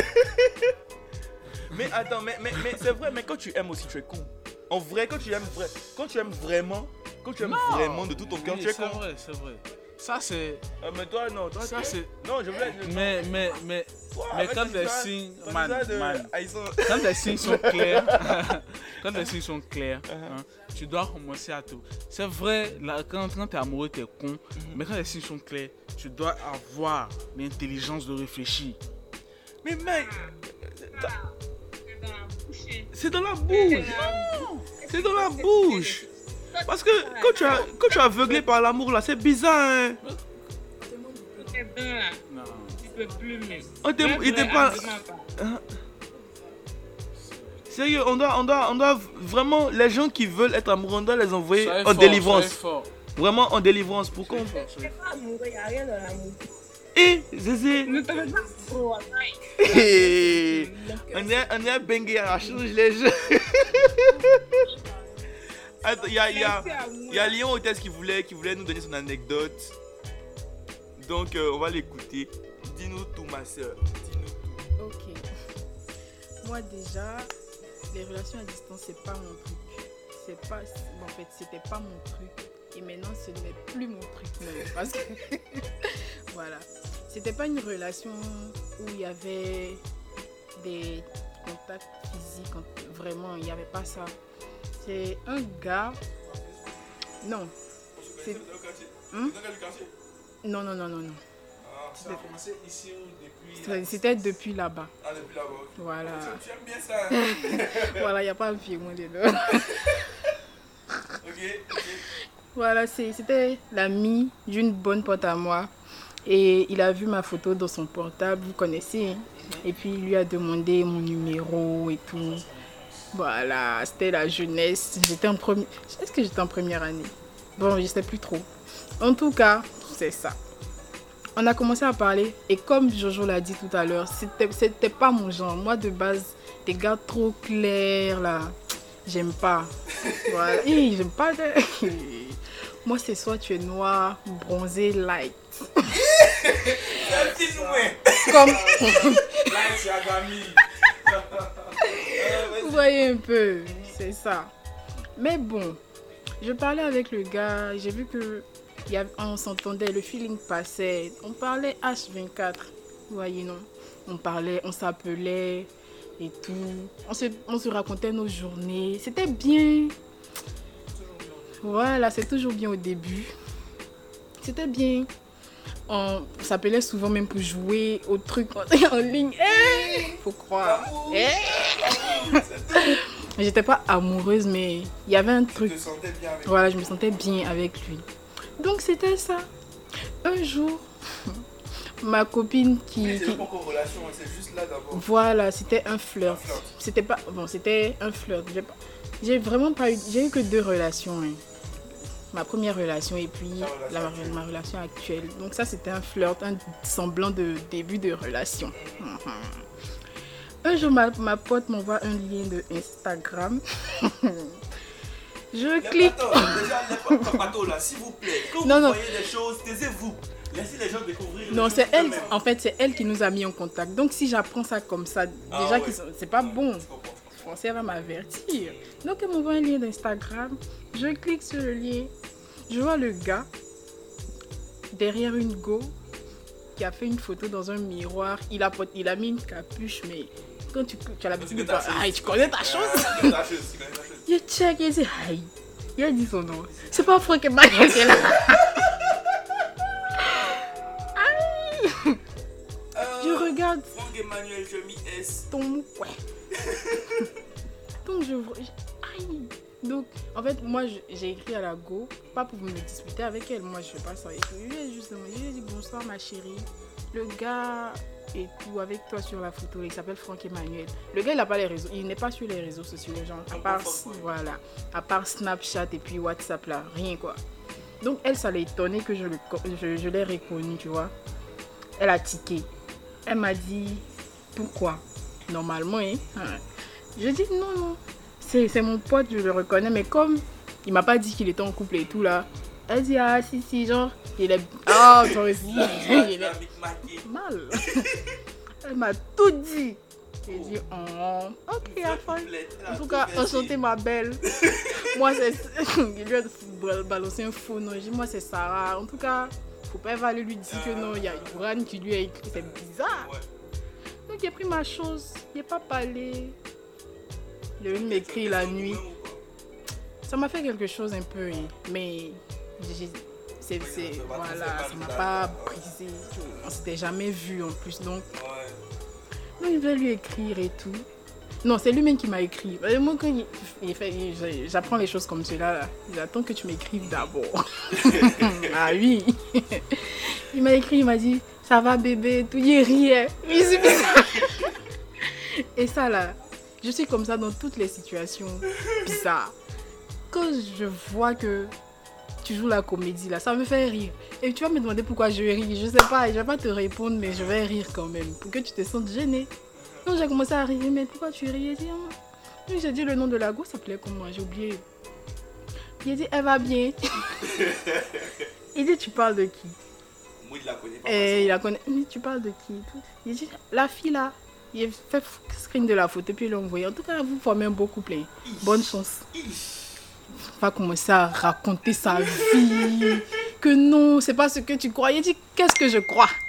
Mais attends, mais, mais, mais c'est vrai, mais quand tu aimes aussi, tu es con. En vrai, quand tu aimes, vrai, quand tu aimes vraiment, quand tu aimes Non. vraiment de tout ton cœur, Oui, tu es c'est con. vrai, c'est vrai. Ça c'est. Euh, mais toi, non, toi, Ça tu- c'est. Non, je voulais. Mais mais mais Toi, mais avec quand les signes, ton man, histoire de- man. Ah, ils sont- [LAUGHS] [LAUGHS] quand les signes sont clairs, quand les signes sont clairs, hein, tu dois commencer à te. C'est vrai, là, quand, quand t'es amoureux, t'es con. Mm-hmm. Mais quand les signes sont clairs, tu dois avoir l'intelligence de réfléchir. Mais mec, c'est dans la bouche. Non, c'est dans la bouche. Parce que quand tu as, quand tu es aveuglé par l'amour là, c'est bizarre. Hein. Là. Tu peux plus, mais. On il. Hein? Sérieux, on doit, on doit, on doit vraiment les gens qui veulent être amoureux, on doit les envoyer en fort, délivrance. Vraiment en délivrance. Pourquoi? C'est pas amoureux, il n'y a rien dans l'amour. Eh, Zézé. Te Eh, on est, on est bengue à change les jeux. [LAUGHS] Il y a, y a, y a Léon Hôtesse qui voulait, qui voulait nous donner son anecdote. Donc, euh, on va l'écouter. Dis-nous tout, ma soeur. Ok. [LAUGHS] Moi déjà, les relations à distance, c'est pas mon truc. C'est pas. En fait, c'était pas mon truc. Et maintenant, ce n'est plus mon truc même. [LAUGHS] Parce que. [LAUGHS] voilà. C'était pas une relation où il y avait des contacts physiques. Vraiment, il n'y avait pas ça. C'est un gars. Non. C'est- Hmm? Non, non, non, non, non. Ça a commencé ici ou depuis C'était- depuis là-bas. Ah, depuis là-bas. ok. Voilà. Tu, tu aimes bien ça hein? [LAUGHS] voilà, il n'y a pas dedans. [LAUGHS] Ok, ok. Voilà, c'était l'ami d'une bonne pote à moi. Et il a vu ma photo dans son portable, vous connaissez. hein? Et puis il lui a demandé mon numéro et tout. Voilà, c'était la jeunesse. J'étais en première. Est-ce que j'étais en première année? Bon, je sais plus trop. En tout cas, c'est ça. On a commencé à parler et comme Jojo l'a dit tout à l'heure, c'était c'était pas mon genre. Moi de base, des gars trop clairs là, j'aime pas. [LAUGHS] Voilà, Hi, j'aime pas. de- [LAUGHS] Moi c'est soit tu es noir, bronzé, light. [LAUGHS] Comme voyez un peu, c'est ça. Mais bon, je parlais avec le gars, j'ai vu que y on s'entendait, le feeling passait. On parlait H24, vous voyez, non? On parlait, on s'appelait et tout. On se, on se racontait nos journées. C'était bien. Voilà, c'est toujours bien au début. C'était bien. On s'appelait souvent même pour jouer au truc en, [LAUGHS] ligne. Eh, faut croire. Eh. [LAUGHS] J'étais pas amoureuse, mais il y avait un truc. Voilà, je me sentais bien avec lui. Donc c'était ça. Un jour, [LAUGHS] ma copine qui. qui- encore relation, c'est juste là d'abord. Voilà, c'était un flirt. C'était pas. Bon, c'était un flirt. J'ai pas- J'ai vraiment pas eu. J'ai eu que deux relations. hein. Ma première relation et puis la, ma relation actuelle. Donc, ça, c'était un flirt, un semblant de début de relation. Un jour, ma, ma pote m'envoie un lien de Instagram. Je clique. déjà, les pa- papato, là, s'il vous plaît. Quand Non, vous non. voyez des choses, taisez-vous. Laissez les gens découvrir. Non, c'est elle. En fait, c'est elle qui nous a mis en contact. Donc, si j'apprends ça comme ça, Ah déjà, ouais. c'est pas bon. Français va m'avertir. Donc, elle m'envoie un lien d'Instagram. Je clique sur le lien. Je vois le gars derrière une go qui a fait une photo dans un miroir. Il a, il a mis une capuche, mais quand tu, tu as l'habitude de voir, ah, tu connais ta chose. Il check, il dit, aïe. Il a dit son nom. C'est pas Franck Emmanuel qui est là. [LAUGHS] Aïe. Je regarde Franck Emmanuel, je mis S. ton ouais. Donc je vois. je- Aïe. Donc en fait moi j'ai écrit à la go, pas pour me disputer avec elle, moi je fais pas ça. Je lui ai juste dit bonsoir ma chérie. Le gars et tout avec toi sur la photo, il s'appelle Franck Emmanuel. Le gars il a pas les réseaux, il n'est pas sur les réseaux sociaux, genre à part voilà, à part Snapchat et puis WhatsApp là, rien quoi. Donc elle ça l'a étonné que je le co- je, je l'ai reconnu, tu vois. Elle a tiqué. Elle m'a dit pourquoi? Normalement, hein. hein. Je dis non, non. C'est mon pote, je le reconnais, mais comme il m'a pas dit qu'il était en couple et tout là, elle dit ah si, si, genre, il est. Ah, [LAUGHS] [LAUGHS] il est mal. [LAUGHS] Elle m'a tout dit. J'ai dit oh, ok, enfin. En tout cas, enchantée ma belle. moi, c'est. il lui a balancé un faux nom. J'ai dit moi, c'est Sarah. En tout cas, faut pas aller lui dire que non, il y a Yoran qui lui a écrit. C'est bizarre. Donc j'ai pris ma chose, il n'est pas parlé. Il est venu m'écrire la nuit. Ça m'a fait quelque chose un peu, hein, mais j'ai- c'est, voilà, ça m'a pas brisé. On s'était jamais vu en plus, donc. Donc il va lui écrire et tout. Non, c'est lui-même qui m'a écrit. Euh, Moi, quand j'apprends les choses comme cela, j'attends que tu m'écrives d'abord. [LAUGHS] ah oui. [LAUGHS] il m'a écrit, il m'a dit, ça va bébé, tout y riait. Et ça là, je suis comme ça dans toutes les situations bizarres. Quand je vois que tu joues la comédie là, ça me fait rire. Et tu vas me demander pourquoi je ris. Je sais pas, je vais pas te répondre, mais je vais rire quand même pour que tu te sentes gêné. Donc j'ai commencé à rire, mais pourquoi tu ris J'ai dit, le nom de la go, ça s'appelait comment J'ai oublié. Il dit, elle va bien. [LAUGHS] Il dit, tu parles de qui? Il la connaît pas. et il la connaît. Mais tu parles de qui Il dit la fille là. Il a fait screen de la photo puis il l'a envoyé. En tout cas, vous formez un beau couple. hein. Bonne chance. Va commencer à raconter sa vie. Que non, c'est pas ce que tu crois. Il dit qu'est-ce que je crois? [LAUGHS]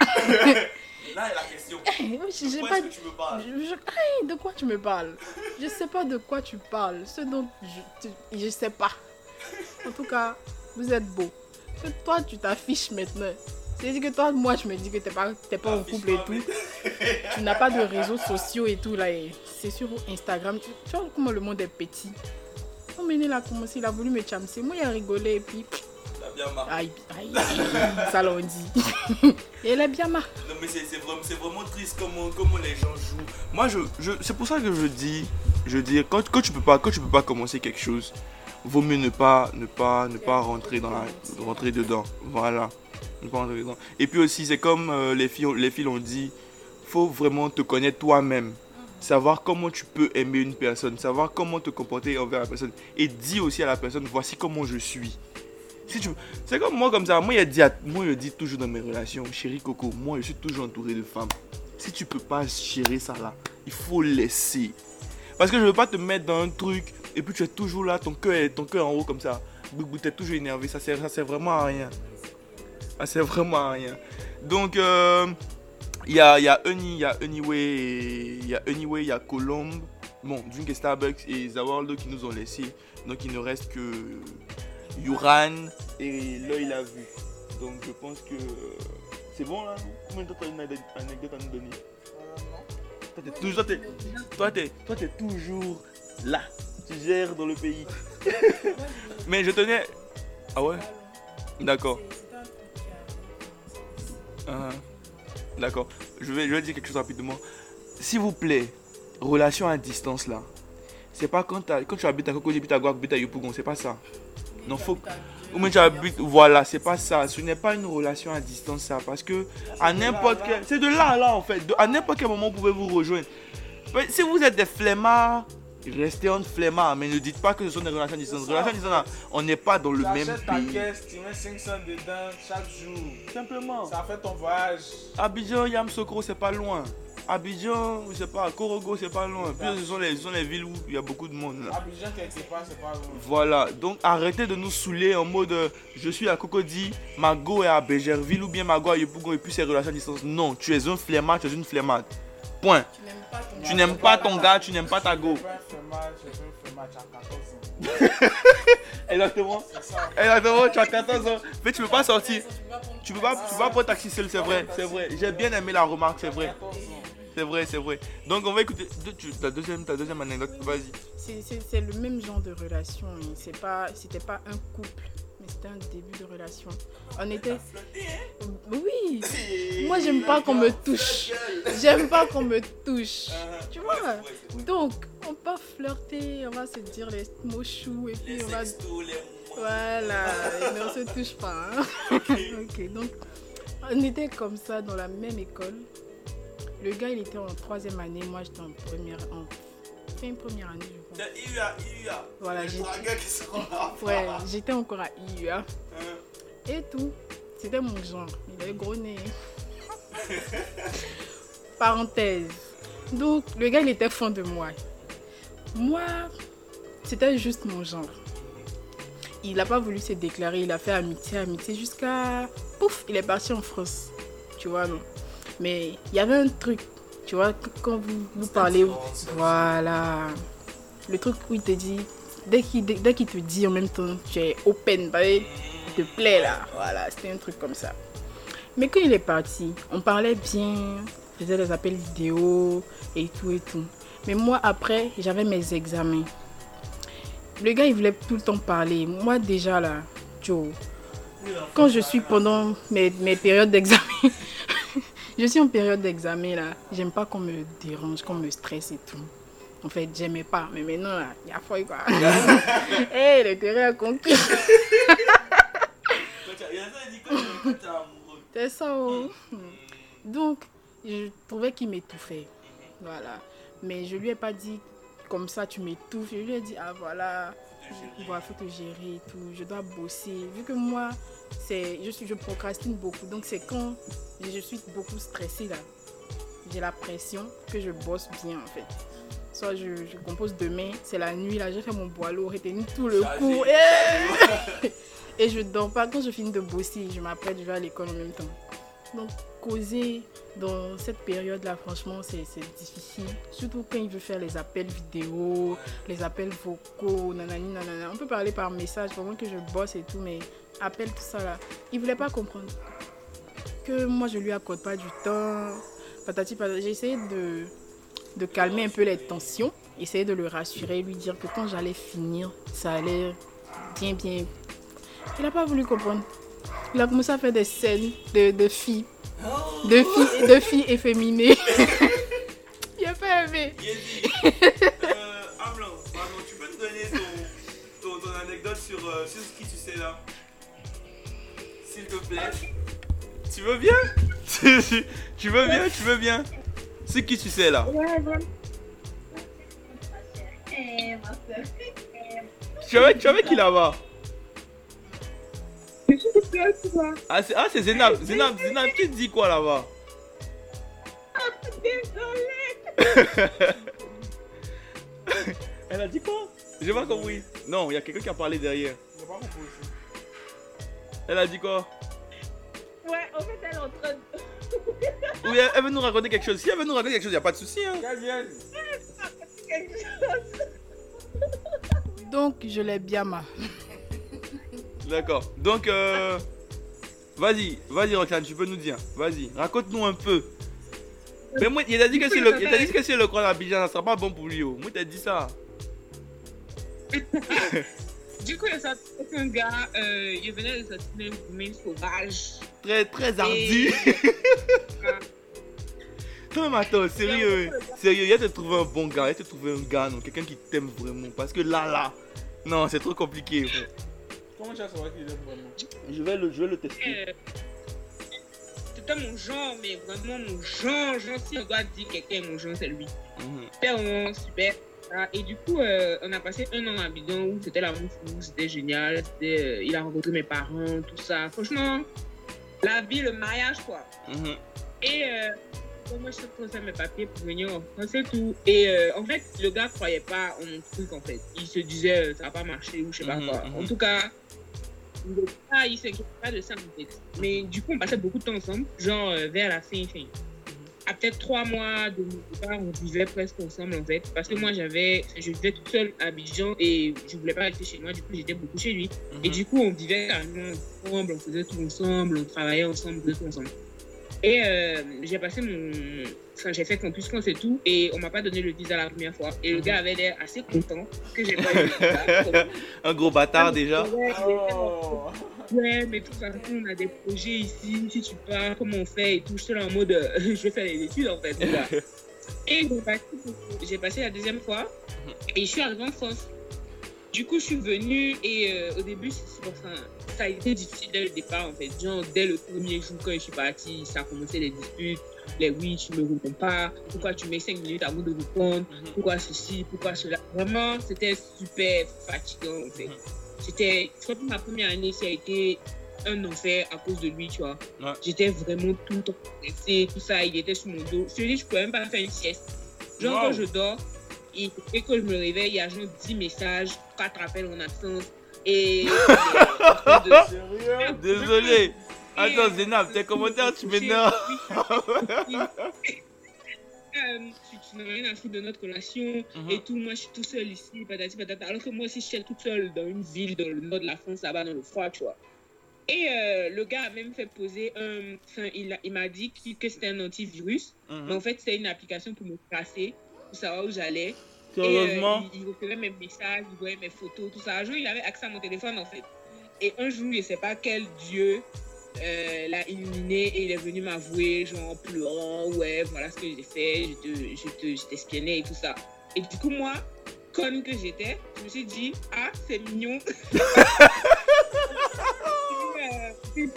Là est la question. Eh, pas- est-ce que tu me parles? Je- je- Hey, de quoi tu me parles? Je sais pas de quoi tu parles. Ce dont je, je sais pas. En tout cas, vous êtes beau. Toi, tu t'affiches maintenant. C'est-à-dire que toi, moi, je me dis que t'es pas, t'es pas en couple et tout. Tu n'as pas de réseaux sociaux et tout là. C'est sur Instagram. Tu, tu vois comment le monde est petit. Oh, mais il a commencé, il a voulu me chamser. Moi, il a rigolé et puis. T'as bien marre. Aïe, aïe, [LAUGHS] ça l'on dit. [LAUGHS] elle est bien marre. Non mais c'est vraiment, triste comment, comment les gens jouent. Moi je, je c'est pour ça que je dis, je dis quand, quand tu peux pas quand tu peux pas commencer quelque chose, vaut mieux ne pas ne pas ne pas rentrer dans la rentrer dedans. Voilà. Rentrer dedans. Et puis aussi c'est comme euh, les filles les filles l'ont dit, faut vraiment te connaître toi-même. Savoir comment tu peux aimer une personne, savoir comment te comporter envers la personne et dire aussi à la personne voici comment je suis. Si tu... C'est comme moi comme ça. Moi, il dit, à- moi, je dis toujours dans mes relations, chérie Coco, moi, je suis toujours entouré de femmes. Si tu peux pas gérer ça là, il faut laisser. Parce que je veux pas te mettre dans un truc et puis tu es toujours là, ton cœur est ton cœur en haut comme ça. Boubou, t'es toujours énervé, ça sert, ça sert vraiment à rien. Ça sert vraiment à rien. Donc, euh, il y a, y a Uni, il y a Anyway, il y a Anyway, il y a Colombe, bon, Drink et Starbucks et Zawaldo qui nous ont laissé. Donc, il ne reste que Yuran et l'œil l'a vu. Donc, je pense que c'est bon là? Combien de temps t'as une anecdote à nous donner? Toi, t'es toujours, t'es- toi, t'es, toi, t'es toujours là. Dans le pays. [LAUGHS] Mais je tenais. Ah ouais? D'accord. Ah, D'accord. Je vais, je vais dire quelque chose rapidement. S'il vous plaît, relation à distance là. C'est pas quand, quand tu habites à Coco, tu habites à Guac, tu habites à Yopougon, c'est pas ça. Non, faut. Ou même tu habites. Voilà, c'est pas ça. Ce n'est pas une relation à distance ça. Parce que à n'importe quel. C'est de là là en fait. À n'importe quel moment, vous pouvez vous rejoindre. Si vous êtes des flemmards, restez en flemmard. Mais ne dites pas que ce sont des relations à distance. Relations à distance on n'est pas dans le même T'achètes ta pays. caisse, tu mets 500 dedans chaque jour. Simplement. Ça fait ton voyage. Abidjan, Yamsokro, c'est pas loin. Abidjan, je sais pas, Korogo, c'est pas loin. Puis ce sont, les, ce sont les villes où il y a beaucoup de monde là. Abidjan, quelque part, c'est pas loin. Voilà, donc arrêtez de nous saouler en mode euh, je suis à Cocody, Mago est à Bégerville ou bien Mago à Yopougon et puis c'est relations à distance. Non, tu es un flemmard, tu es une flemmade. Point. Tu n'aimes pas ton gars, tu n'aimes pas ta go. Je vais faire match, je vais faire match à 14 ans. Exactement. Exactement, tu as 14 ans. Mais tu peux pas sortir. Tu peux pas, tu peux pas prendre taxi seul, c'est vrai, c'est vrai. J'ai bien aimé la remarque, c'est vrai. C'est vrai, c'est vrai. Donc on va écouter ta deuxième, ta deuxième anecdote. Vas-y. C'est- le même genre de relation. hein. C'est pas, c'était pas un couple, c'était un début de relation. On était. Oui. Moi, j'aime pas qu'on me touche. J'aime pas qu'on me touche. Tu vois? Donc, on peut flirter, on va se dire les mots choux et puis on va. Voilà. [LAUGHS] Mais on se touche pas. hein. ok. Donc, on était comme ça dans la même école. Le gars, il était en troisième année, moi j'étais en première, en fin première année, je crois. IUA, IUA. Voilà, là. Ouais, j'étais encore à IUA. Et tout. C'était mon genre. Il avait gros nez. [LAUGHS] Parenthèse. Donc, le gars, il était fan de moi. Moi, c'était juste mon genre. Il n'a pas voulu se déclarer. Il a fait amitié, amitié jusqu'à. Pouf, il est parti en France. Tu vois, non. Mais il y avait un truc. Tu vois, quand vous, vous parlez. Voilà. Le truc où il te dit. Dès qu'il dès, te dit en même temps, tu es open, bah, il te plaît là. Voilà, c'était un truc comme ça. Mais quand il est parti, on parlait bien, faisait des appels vidéo et tout et tout. Mais moi, après, j'avais mes examens. Le gars, il voulait tout le temps parler. Moi, déjà là, Joe, quand je suis pendant mes, mes périodes d'examen, [LAUGHS] je suis en période d'examen là, j'aime pas qu'on me dérange, qu'on me stresse et tout. En fait, j'aimais pas, mais maintenant là, il y a foi quoi. Hé, [LAUGHS] le terrain a conquis. C'est ça. oh. Donc, je trouvais qu'il m'étouffait. Voilà. Mais je lui ai pas dit comme ça, tu m'étouffes. Je lui ai dit, ah voilà, il faut te gérer et tout. Je dois bosser. Vu que moi, c'est, je, suis, je procrastine beaucoup. Donc, c'est quand je suis beaucoup stressée là. J'ai la pression que je bosse bien en fait. Soit je, je compose demain, c'est la nuit là, j'ai fait mon boileau, retenu tout le cours. [LAUGHS] Et, et je dors pas. Quand je finis de bosser, je m'apprête, je vais à l'école en même temps. Donc, causer dans cette période-là, franchement, c'est c'est difficile. Surtout quand il veut faire les appels vidéo, les appels vocaux, nanani, nanana. On peut parler par message pendant que je bosse et tout, mais appel, tout ça là. Il voulait pas comprendre que moi, je lui accorde pas du temps. Patati patata. J'ai essayé de, de calmer un peu les tensions, essayer de le rassurer, lui dire que quand j'allais finir, ça allait bien, bien. Il n'a pas voulu comprendre. Il a commencé à faire des scènes de, filles. De filles, de filles efféminées. Il a pas aimé. Tu peux te donner ton anecdote sur, euh, sur ce qui tu sais là? S'il te plaît. Tu veux bien? [LAUGHS] Tu, veux bien Tu veux bien C'est qui tu sais là? Tu avec, tu es avec qui là-bas? Ah, c'est ah, c'est Zénab. Zénab, Zénab, tu dis quoi là-bas? [LAUGHS] Elle a dit quoi? J'ai pas compris. Non, il y a quelqu'un qui a parlé derrière. J'ai pas compris aussi. Elle a dit quoi? Ouais, en fait, elle est en train de. Ou elle, elle veut nous raconter quelque chose. Si elle veut nous raconter quelque chose, il a pas de souci. Hein. Qu'elle vienne. quelque chose. Donc, je l'ai bien ma. D'accord. Donc, euh, vas-y, vas-y, Roxane, tu peux nous dire. Vas-y, raconte-nous un peu. Mais moi, il a dit que si le, il a dit que si le croit à Abidjan, ça sera pas bon pour lui. Oh. Moi, t'as dit ça. [LAUGHS] Du coup, avec un gars, euh, il venait de sortir une sauvage. Très, très hardi. Non, mais attends, sérieux, sérieux, il a te trouver un bon gars, il a te trouver un gars, non, quelqu'un qui t'aime vraiment. Parce que là, là, non, c'est trop compliqué. frère. Comment tu as savoir qu'il aime vraiment? Je vais le, je vais le tester. Euh, C'était mon genre, mais vraiment mon genre. Genre, si on doit dire quelqu'un est mon genre, c'est lui. C'était vraiment super. Ah, Et du coup, euh, on a passé un an à Bidon où c'était la fou, c'était génial. C'était, euh, il a rencontré mes parents, tout ça. Franchement, la vie, le mariage, quoi. Mhm. Et euh, moi, je faisais mes papiers pour venir en France et tout. Et en fait, le gars croyait pas en mon truc, en fait. Il se disait, ça va pas marcher ou je sais pas Mhm, quoi. mhm. En tout cas, il il s'inquiétait pas de ça, en fait. Mais du coup, on passait beaucoup de temps ensemble, genre vers la fin, fin. À peut-être trois mois de mon départ, on vivait presque ensemble, en fait. Parce que moi, j'avais, je vivais toute seule à Abidjan et je voulais pas rester chez moi. Du coup, j'étais beaucoup chez lui. Et du coup, on vivait carrément ensemble, on faisait tout ensemble, on travaillait ensemble, on faisait tout ensemble. Et euh, j'ai passé mon. Enfin, j'ai fait campus France et tout, et on m'a pas donné le visa la première fois. Et le gars avait l'air assez content que j'ai pas eu le visa. [LAUGHS] Un gros bâtard déjà. Ouais, il était Oh. Ouais, mais de toute façon, on a des projets ici. Si tu pars, comment on fait et tout. Je suis là en mode, euh, [LAUGHS] je vais faire les études en fait. voilà. [LAUGHS] et j'ai passé, la deuxième fois et je suis arrivée en France. Du coup, je suis venue et euh, au début, enfin, ça a été difficile dès le départ en fait. Genre, dès le premier jour, quand je suis partie, ça a commencé les disputes. Les oui, tu me réponds pas. Pourquoi tu mets 5 minutes avant de répondre Pourquoi ceci Pourquoi cela Vraiment, c'était super fatigant en fait. C'était, je crois que ma première année, ça a été un enfer à cause de lui, tu vois. Ouais. J'étais vraiment tout le temps stressée, tout ça, il était sur mon dos. Je te dis, je pouvais même pas faire une sieste. Genre, Wow. quand je dors, et, et que je me réveille, il y a genre 10 messages, 4 appels en absence. Et. [LAUGHS] Sérieux? Désolé. Attends, Zénab, tes commentaires, tu m'énerves. [LAUGHS] Euh, tu, n'as rien à foutre de notre relation Mhm. et tout. Moi, je suis tout seul ici, patati patata. Alors que moi aussi, je suis toute seule dans une ville dans le nord de la France, là-bas, dans le froid, tu vois. Et euh, le gars a même fait poser un. Enfin, il, m'a dit que c'était un antivirus. Mhm. Mais en fait, c'est une application pour me tracer, pour savoir où j'allais. Sérieusement Et, euh, il, il recevait mes messages, il voyait mes photos, tout ça. Un jour, il avait accès à mon téléphone, en fait. Et un jour, je sais pas quel dieu euh, l'a illuminé et il est venu m'avouer, genre, en pleurant, ouais, voilà ce que j'ai fait, je te, je te, je t'espionnais et tout ça. Et du coup, moi, conne que j'étais, je me suis dit, ah, c'est mignon. [LAUGHS] Euh, c'est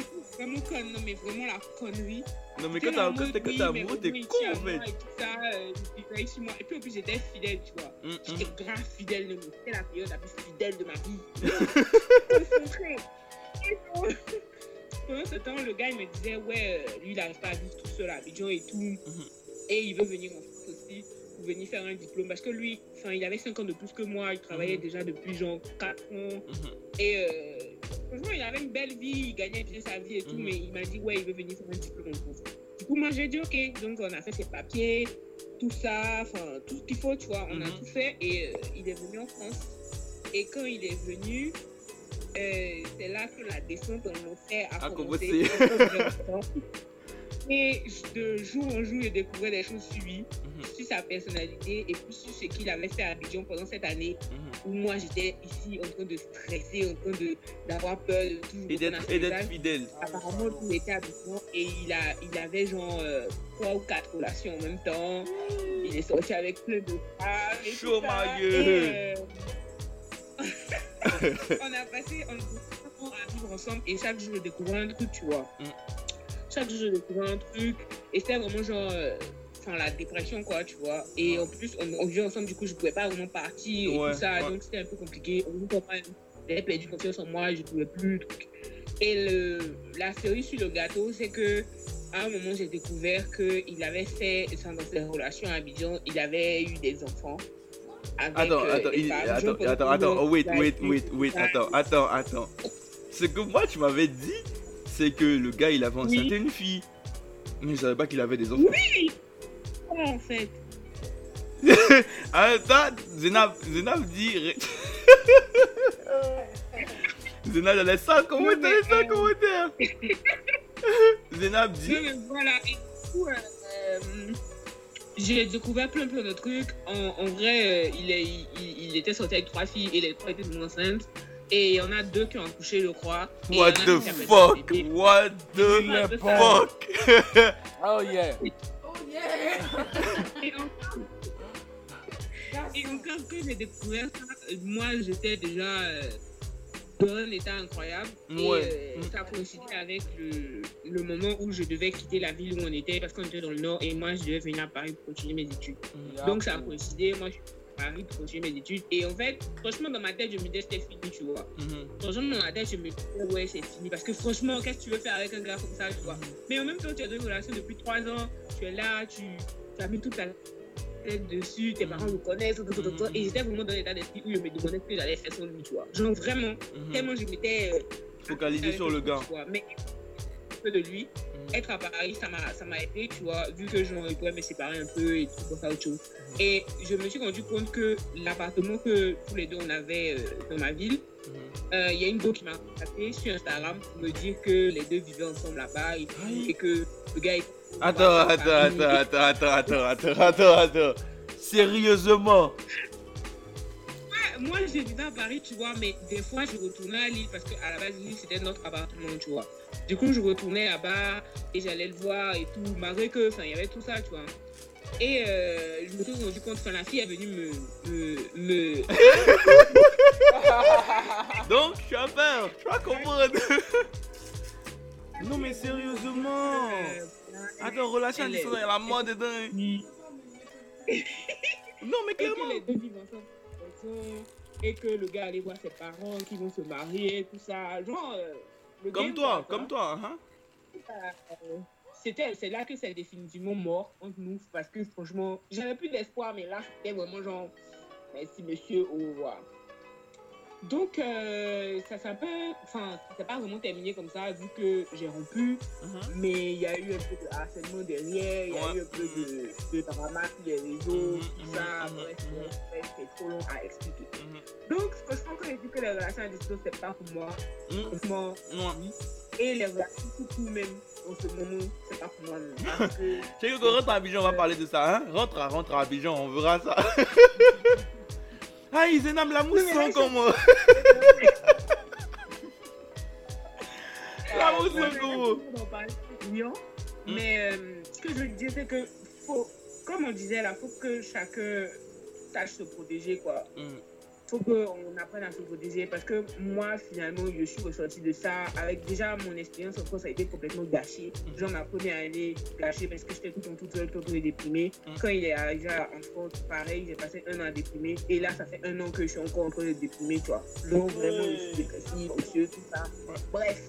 vraiment conne, non, mais vraiment la connerie. Non, mais quand t'as t'es- t'es mais amoureux, t'es con en fait. moi Et tout ça, euh, il veille sur moi. Et puis en plus, j'étais fidèle, tu vois. Mm, J'étais grave fidèle de moi. C'était la période la plus fidèle de ma vie. [LAUGHS] [LAUGHS] Pendant ce temps, le gars, il me disait, ouais, euh, lui, il n'arrive pas à vivre tout seul à Abidjan et tout. Mhm. Et il veut venir en France aussi pour venir faire un diplôme. Parce que lui, enfin, il avait 5 ans de plus que moi. Il travaillait Mhm. déjà depuis genre 4 ans. Et euh, franchement, il avait une belle vie. Il gagnait bien sa vie et tout. Mhm. Mais il m'a dit, ouais, il veut venir faire un diplôme en France. Du coup, moi, j'ai dit, ok. Donc, on a fait ses papiers, tout ça, enfin, tout ce qu'il faut, tu vois. On a Mhm. tout fait et euh, il est venu en France. Et quand il est venu, euh, c'est là que la descente en enfer a, A commencé. [LAUGHS] Et de jour en jour, je découvrais des choses sur lui, Mhm. sur sa personnalité et puis sur ce qu'il avait fait à Abidjan pendant cette année Mhm. où moi j'étais ici en train de stresser, en train d'avoir peur de tout. Et d'être fidèle. Apparemment, tout était habituant et il, a, il avait genre euh, trois ou quatre relations en même temps. Il est sorti avec plein de femmes. et Chaud, ma gueule. [LAUGHS] on a passé on à vivre ensemble et chaque jour je découvrais un truc, tu vois. Mm. Chaque jour je découvrais un truc et c'était vraiment genre. euh, Enfin, la dépression, quoi, tu vois. Et en plus, on, on vivait ensemble, du coup, je pouvais pas vraiment partir et Ouais, tout ça. ouais. Donc, c'était un peu compliqué. J'avais perdu confiance en moi, je pouvais plus. Et le, la cerise sur le gâteau, c'est que à un moment, j'ai découvert qu'il avait fait, dans ses relations à Abidjan, il avait eu des enfants. Avec Attends, euh, attends, les il- attends, attends, attends, oh, wait, wait, wait, être- wait, attends, attends, attends. Ce que moi tu m'avais dit, c'est que le gars il avait enceinté une fille. Mais je savais pas qu'il avait des enfants. Oui Comment en fait? [LAUGHS] Attends, Zénab, Zénab dit. ré- [LAUGHS] Zénab, elle laisse ça en commentaire, laisse ça en commentaire. [LAUGHS] Zénab dit. Non, mais voilà, et du coup, euh, euh, j'ai découvert plein plein de trucs. En, en vrai, euh, il, est, il, il était sorti avec trois filles et les trois étaient enceintes. Et il y en a deux qui ont accouché, je crois. What the fuck? What the Il est fuck? [LAUGHS] Oh yeah. Et encore, et encore que j'ai découvert ça, euh, moi j'étais déjà euh, dans un état incroyable. Ouais. Et euh, ça coïncidait avec le, le moment où je devais quitter la ville où on était parce qu'on était dans le nord et moi je devais venir à Paris pour continuer mes études. Donc ça a coïncidé, moi je suis à Paris pour continuer mes études. Et en fait, franchement, dans ma tête, je me disais c'était fini, tu vois. Franchement, dans ma tête, je me disais ouais, c'est fini. Parce que franchement, qu'est-ce que tu veux faire avec un gars comme ça, tu vois? Mais en même temps, tu as une relation depuis trois ans, tu es là, tu, tu as mis toute ta tête dessus, tes parents le connaissent, et j'étais vraiment dans l'état d'esprit où je me demandais ce que j'allais faire sans lui, tu vois. Genre vraiment, tellement je m'étais. euh, Focalisé sur le gars. vois. Mais peu de lui, être à Paris, ça m'a ça m'a aidé, tu vois, vu que je pouvais me séparer un peu et tout pour faire autre chose. Et je me suis rendu compte que l'appartement que tous les deux on avait euh, dans ma ville, euh, il y a une go qui m'a contacté sur Instagram pour me dire que les deux vivaient ensemble là-bas et, que le gars est Attends, attends, attends, attends, attends, attends, attends, attends, Sérieusement ah, moi je vivais à Paris, tu vois, mais des fois je retournais à Lille parce qu'à la base Lille c'était notre appartement, tu vois. Du coup je retournais là-bas et j'allais le voir et tout, malgré que, enfin il y avait tout ça, tu vois. Et euh, je me suis rendu compte, enfin la fille est venue me. me. me... [LAUGHS] Donc je suis à part, je vas comprendre. non mais sérieusement. Euh, Attends, relation à Elle est- distance, il y a la mort dedans. [LAUGHS] Non, mais Et clairement. que les deux vivent ensemble à la maison, et que le gars allait voir ses parents qui vont se marier, tout ça. Genre. euh, le Comme game, toi, comme toi, hein. Euh, c'était c'est là que c'est définitivement mort entre nous parce que franchement j'avais plus d'espoir mais là c'était vraiment genre merci monsieur au revoir donc euh, ça s'est un peu enfin ça s'est pas vraiment terminé comme ça vu que j'ai rompu. Mais il y a eu un peu de harcèlement derrière il y a eu un peu de, de drama sur les réseaux tout ça. bref, bref, c'est trop long à expliquer. Donc franchement quand j'ai dit que les relations à distance c'est pas pour moi. Franchement oui et les relations tout court même en ce moment c'est pas pour moi non. parce que [LAUGHS] Tu sais que quand rentre à Abidjan, on va parler de ça, hein. Rentre à, rentre à Abidjan, on verra ça. [LAUGHS] ah, ils énorment la mousson comme moi. [LAUGHS] La mousson comme moi. clients, mais euh, ce que je veux dire c'est que faut comme on disait là faut que chacun sache se protéger quoi faut qu'on apprenne à se protéger parce que moi finalement je suis ressortie de ça avec déjà mon expérience en France a été complètement gâchée. Genre ma première année gâchée parce que j'étais tout le temps toute seule tout le temps déprimée. Quand il est arrivé en France pareil j'ai passé un an à déprimer et là ça fait un an que je suis encore en train de déprimer tu vois donc vraiment je suis dépressive anxieuse tout ça. Bref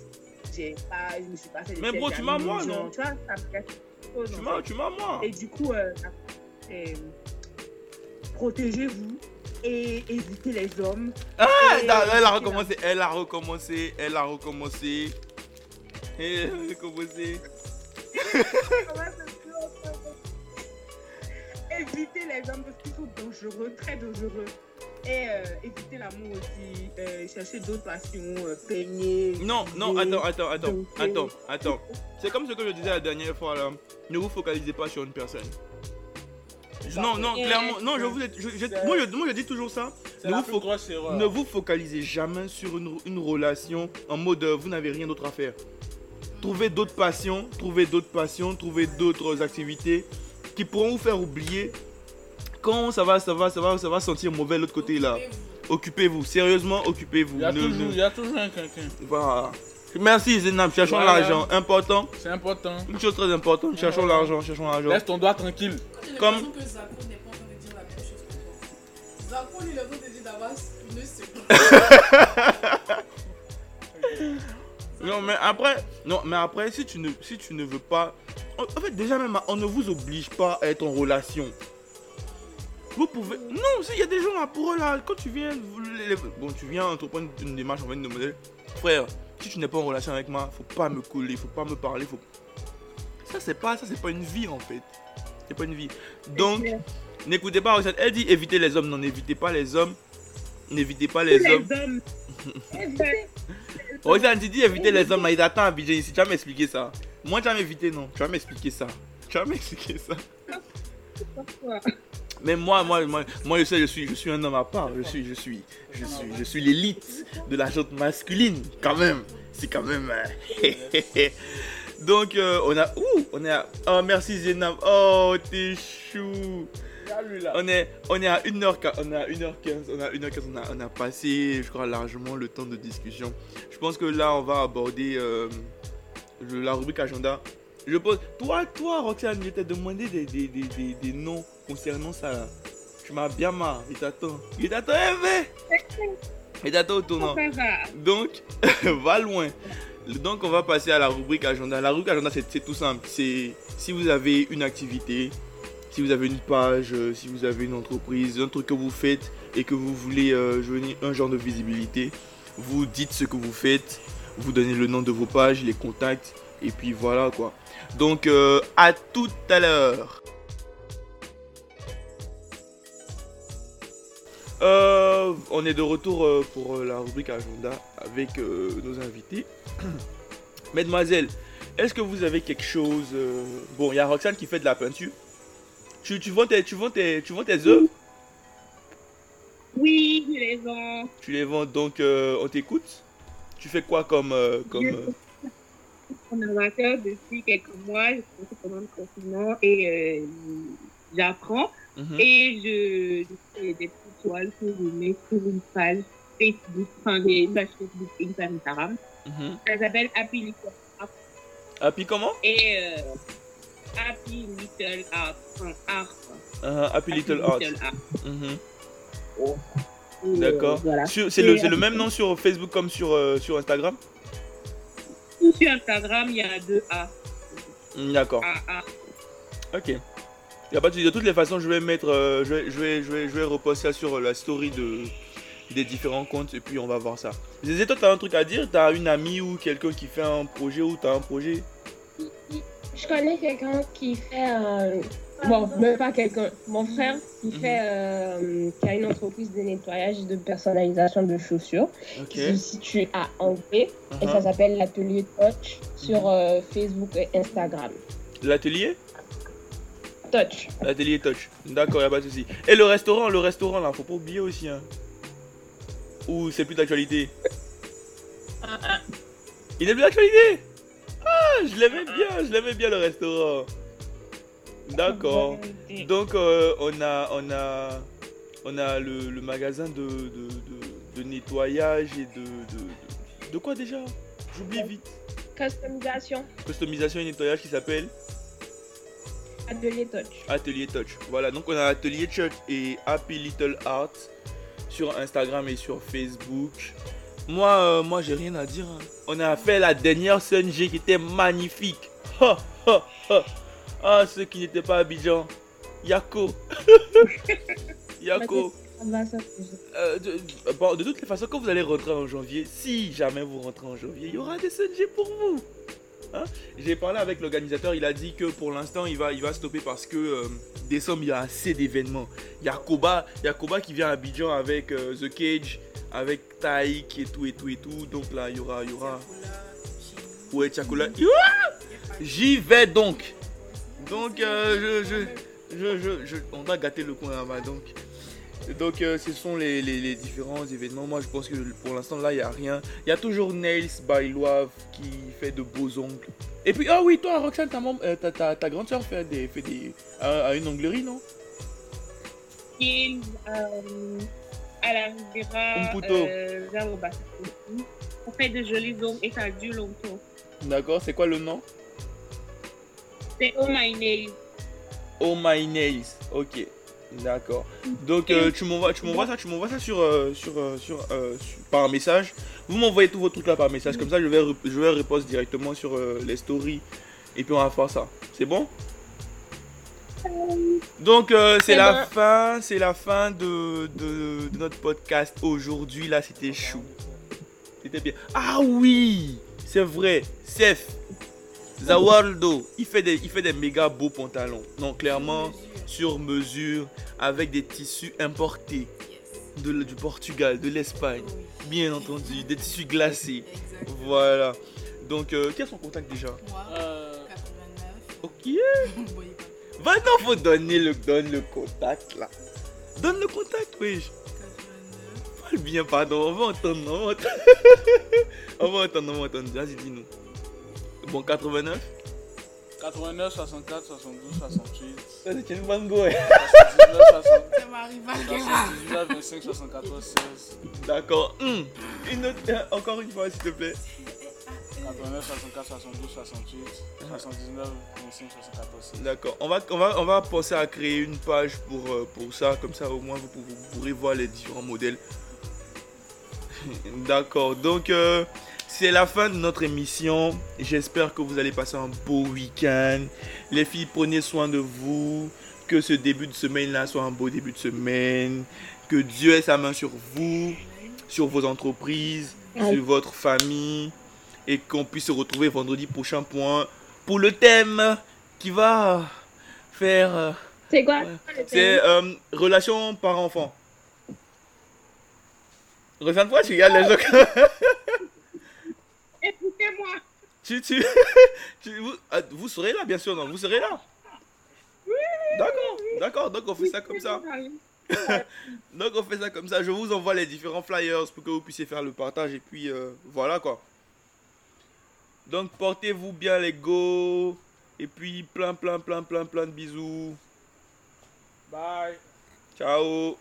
j'ai pas je me suis passé Mais bro, tu m'as moi, non tu vois ça me m'as- tu m'as moi. et du coup euh, c'est- protégez-vous et évitez les hommes. Ah, Et elle a, recommencé, elle a recommencé, elle a recommencé. Elle a recommencé. [LAUGHS] Évitez les hommes parce qu'ils sont dangereux, très dangereux. Et euh, évitez l'amour aussi. euh, cherchez d'autres passions, euh, peigner. Non, non, attends, attends, attends, attends, attends. C'est comme ce que je disais la dernière fois là. Ne vous focalisez pas sur une personne. Non, non, clairement, non, je vous ai- je- je- moi, je, moi, je dis toujours ça. Ne vous, fo- ne vous focalisez jamais sur une, une relation en mode euh, vous n'avez rien d'autre à faire. Trouvez d'autres passions, trouvez d'autres passions, trouvez d'autres activités qui pourront vous faire oublier quand ça va, ça va, ça va, ça va sentir mauvais l'autre côté là. Occupez-vous, sérieusement, occupez-vous. Il y a Ne- toujours, ne- il y a toujours un quelqu'un. Voilà. Merci Zenab, cherchons Voilà. l'argent. Important. C'est important. Une chose très importante, cherchons l'argent, cherchons l'argent. Laisse ton doigt tranquille. Comme. [LAUGHS] Non mais après, non mais après si tu ne, si tu ne veux pas, en en fait déjà même on ne vous oblige pas à être en relation. Vous pouvez. Non, il y a des gens là pour eux là. Quand tu viens. vous- les- les- Bon, tu viens entreprendre une démarche en fait de modèle. Frère, si tu n'es pas en relation avec moi, faut pas me coller, faut pas me parler, faut. Ça c'est pas, ça c'est pas une vie en fait. C'est pas une vie. Donc, n'écoutez pas Roxane. Elle dit évitez les hommes. Non, n'évitez pas les hommes. N'évitez pas les hommes. Roxane, tu dis éviter les hommes, mais [LAUGHS] à Abidjan ici. Tu vas m'expliquer ça. Moi, tu vas m'éviter, non. Tu vas m'expliquer ça. Tu vas m'expliquer ça. Mais moi, moi, moi, je sais, je suis, je suis un homme à part. Je suis, je suis, je suis, je suis l'élite de la jante masculine, quand même. C'est quand même. euh, [LAUGHS] Donc, euh, on a, ouh, on est à, oh merci Zénab, oh t'es chou. On est, on est à 1h, on 1h15, on a 1h15, on a, on a passé, je crois, largement le temps de discussion. Je pense que là, on va aborder euh, la rubrique agenda. Je pose, toi, toi, Roxane, je t'ai demandé des, des, des, des noms concernant ça. là. Tu m'as bien marre, il t'attend. Il t'attend, eh, Il t'attend au tournant. Donc, [LAUGHS] va loin. Donc, on va passer à la rubrique agenda. La rubrique agenda, c'est tout simple. C'est si vous avez une activité, si vous avez une page, euh, si vous avez une entreprise, un truc que vous faites et que vous voulez euh, joindre un genre de visibilité, vous dites ce que vous faites, vous donnez le nom de vos pages, les contacts, et puis voilà quoi. Donc, euh, à tout à l'heure. Euh, on est de retour euh, pour euh, la rubrique agenda avec nos invités. [CLEARS THROAT] Mademoiselle, est-ce que vous avez quelque chose Bon, il y a Roxane qui fait de la peinture. Tu, tu vends tes, tu vends tes, tu vends tes œuvres? Oui, je les vends. Tu les vends donc on t'écoute. Tu fais quoi comme comme Je- Conservateur depuis quelques mois, je suis pendant le confinement et j'apprends. Mhm. Et je, je fais des petites toiles que je mets sur une page Facebook, enfin des pages Facebook Instagram. mhm. Ça s'appelle Happy Little Art. Puis comment Et euh, Happy Little Art. Enfin, art. Uh-huh, Happy Little Art. Art. Mhm. Et, D'accord. euh, voilà. C'est le, c'est le Happy même nom sur Facebook comme sur, euh, sur Instagram Sur Instagram, il y a deux A. D'accord. A, A. Ok. Y a pas de. De toutes les façons, je vais mettre, euh, je vais, je vais, je vais, je vais reposter ça sur la story de des différents comptes et puis on va voir ça. Zézé, toi, t'as un truc à dire? T'as une amie ou quelqu'un qui fait un projet ou t'as un projet? Je connais quelqu'un qui fait. euh, Bon, même pas quelqu'un. Mon frère qui Mhm. fait. euh, qui a une entreprise de nettoyage et de personnalisation de chaussures. Ok. Qui se situe à Angers. Et Uh-huh. ça s'appelle l'atelier Touch sur euh, Facebook et Instagram. L'atelier? Touch. L'atelier Touch. D'accord, y a pas de souci. Et le restaurant, le restaurant là, faut pas oublier aussi. Hein. Ou c'est plus d'actualité? Il est plus d'actualité? Ah, je l'aimais bien, je l'aimais bien le restaurant. D'accord. Donc euh, on a on a on a le, le magasin de, de, de- de nettoyage et de, de, de quoi déjà? J'oublie vite. Customisation. Customisation et nettoyage qui s'appelle? Atelier Touch. Atelier Touch. Voilà, donc on a Atelier Touch et Happy Little Art sur Instagram et sur Facebook. Moi, euh, moi j'ai rien à dire. hein. On a fait la dernière G qui était magnifique. Ha, ha, ha. Ah, ceux qui n'étaient pas à Abidjan. Yako. [LAUGHS] Yako. Euh, de, bon, de toutes les façons, quand vous allez rentrer en janvier, si jamais vous rentrez en janvier, il y aura des CNG pour vous. [LAUGHS] J'ai parlé avec l'organisateur, il a dit que pour l'instant il va, il va stopper parce que euh, décembre il y a assez d'événements. Il y a Koba, il y a Koba qui vient à Abidjan avec euh, The Cage, avec Taïk et tout et tout et tout. Donc là il y aura, il y aura. Ouais, Tchakola. J'y vais donc. Donc euh, je- on va gâter le coin là-bas donc. Donc euh, ce sont les, les- les différents événements. Moi je pense que pour l'instant là il n'y a rien. Il y a toujours Nails by Loave qui fait de beaux ongles. Et puis ah oui toi Roxane ta, euh, ta, ta, ta grande soeur fait des, fait des a une onglerie non? Et euh, à Un couteau. euh, vers le bassin. On fait de jolis ongles et ça dure longtemps. D'accord c'est quoi le nom? C'est Oh My Nails. Oh my nails. Ok. D'accord. Donc euh, tu m'envoies tu m'envoies ça tu m'envoies ça sur euh, sur, euh, sur, sur- par message. Vous m'envoyez tous vos trucs là par message comme ça je vais je vais répondre directement sur les stories et puis on va faire ça. C'est bon? Donc c'est la fin, c'est la fin de, de- de notre podcast aujourd'hui. Là, c'était chou. C'était bien. Ah oui, c'est vrai. Seth, Zawaldo, il fait des, il fait des méga beaux pantalons. Non, clairement sur mesure, avec des tissus importés de, du Portugal, de l'Espagne, bien entendu, des tissus glacés. Voilà. Donc, euh, quel est son contact déjà? Ok. Maintenant, faut donner le, donne le contact là. Donne le contact, wesh. Parle bien, pardon. On va entendre, on va entendre. [LAUGHS] on va entendre, on va entendre. Vas-y, dis-nous. Bon, 89 89, 64, 72, 68. Ça, c'est une bonne go, ouais. 79, 60. Ça m'arrive à 79, 25, 74, 16. D'accord. Hum. Une autre, euh, encore une fois, s'il te plaît. 89, 64, 72, 68, 79, 25, 74, 16. D'accord. On va, on, va, on va penser à créer une page pour, euh, pour ça. Comme ça, au moins, vous, pourrez- vous pourrez voir les différents modèles. [LAUGHS] D'accord. Donc, euh, c'est la fin de notre émission. J'espère que vous allez passer un beau week-end. Les filles, prenez soin de vous. Que ce début de semaine-là soit un beau début de semaine. Que Dieu ait sa main sur vous, sur vos entreprises, sur votre famille. Et qu'on puisse se retrouver vendredi prochain pour, pour le thème qui va faire... euh, C'est quoi? c'est euh, relation par-enfant. Reviens-toi, tu regardes les [LAUGHS] Écoutez-moi. tu, tu, [LAUGHS] tu- vous, ah, vous serez là, bien sûr, non Vous serez là D'accord, d'accord, donc on fait ça comme ça. [LAUGHS] Donc on fait ça comme ça. Je vous envoie les différents flyers pour que vous puissiez faire le partage et puis euh, voilà quoi. Donc portez-vous bien les go. Et puis plein plein plein plein plein de bisous. Bye. Ciao.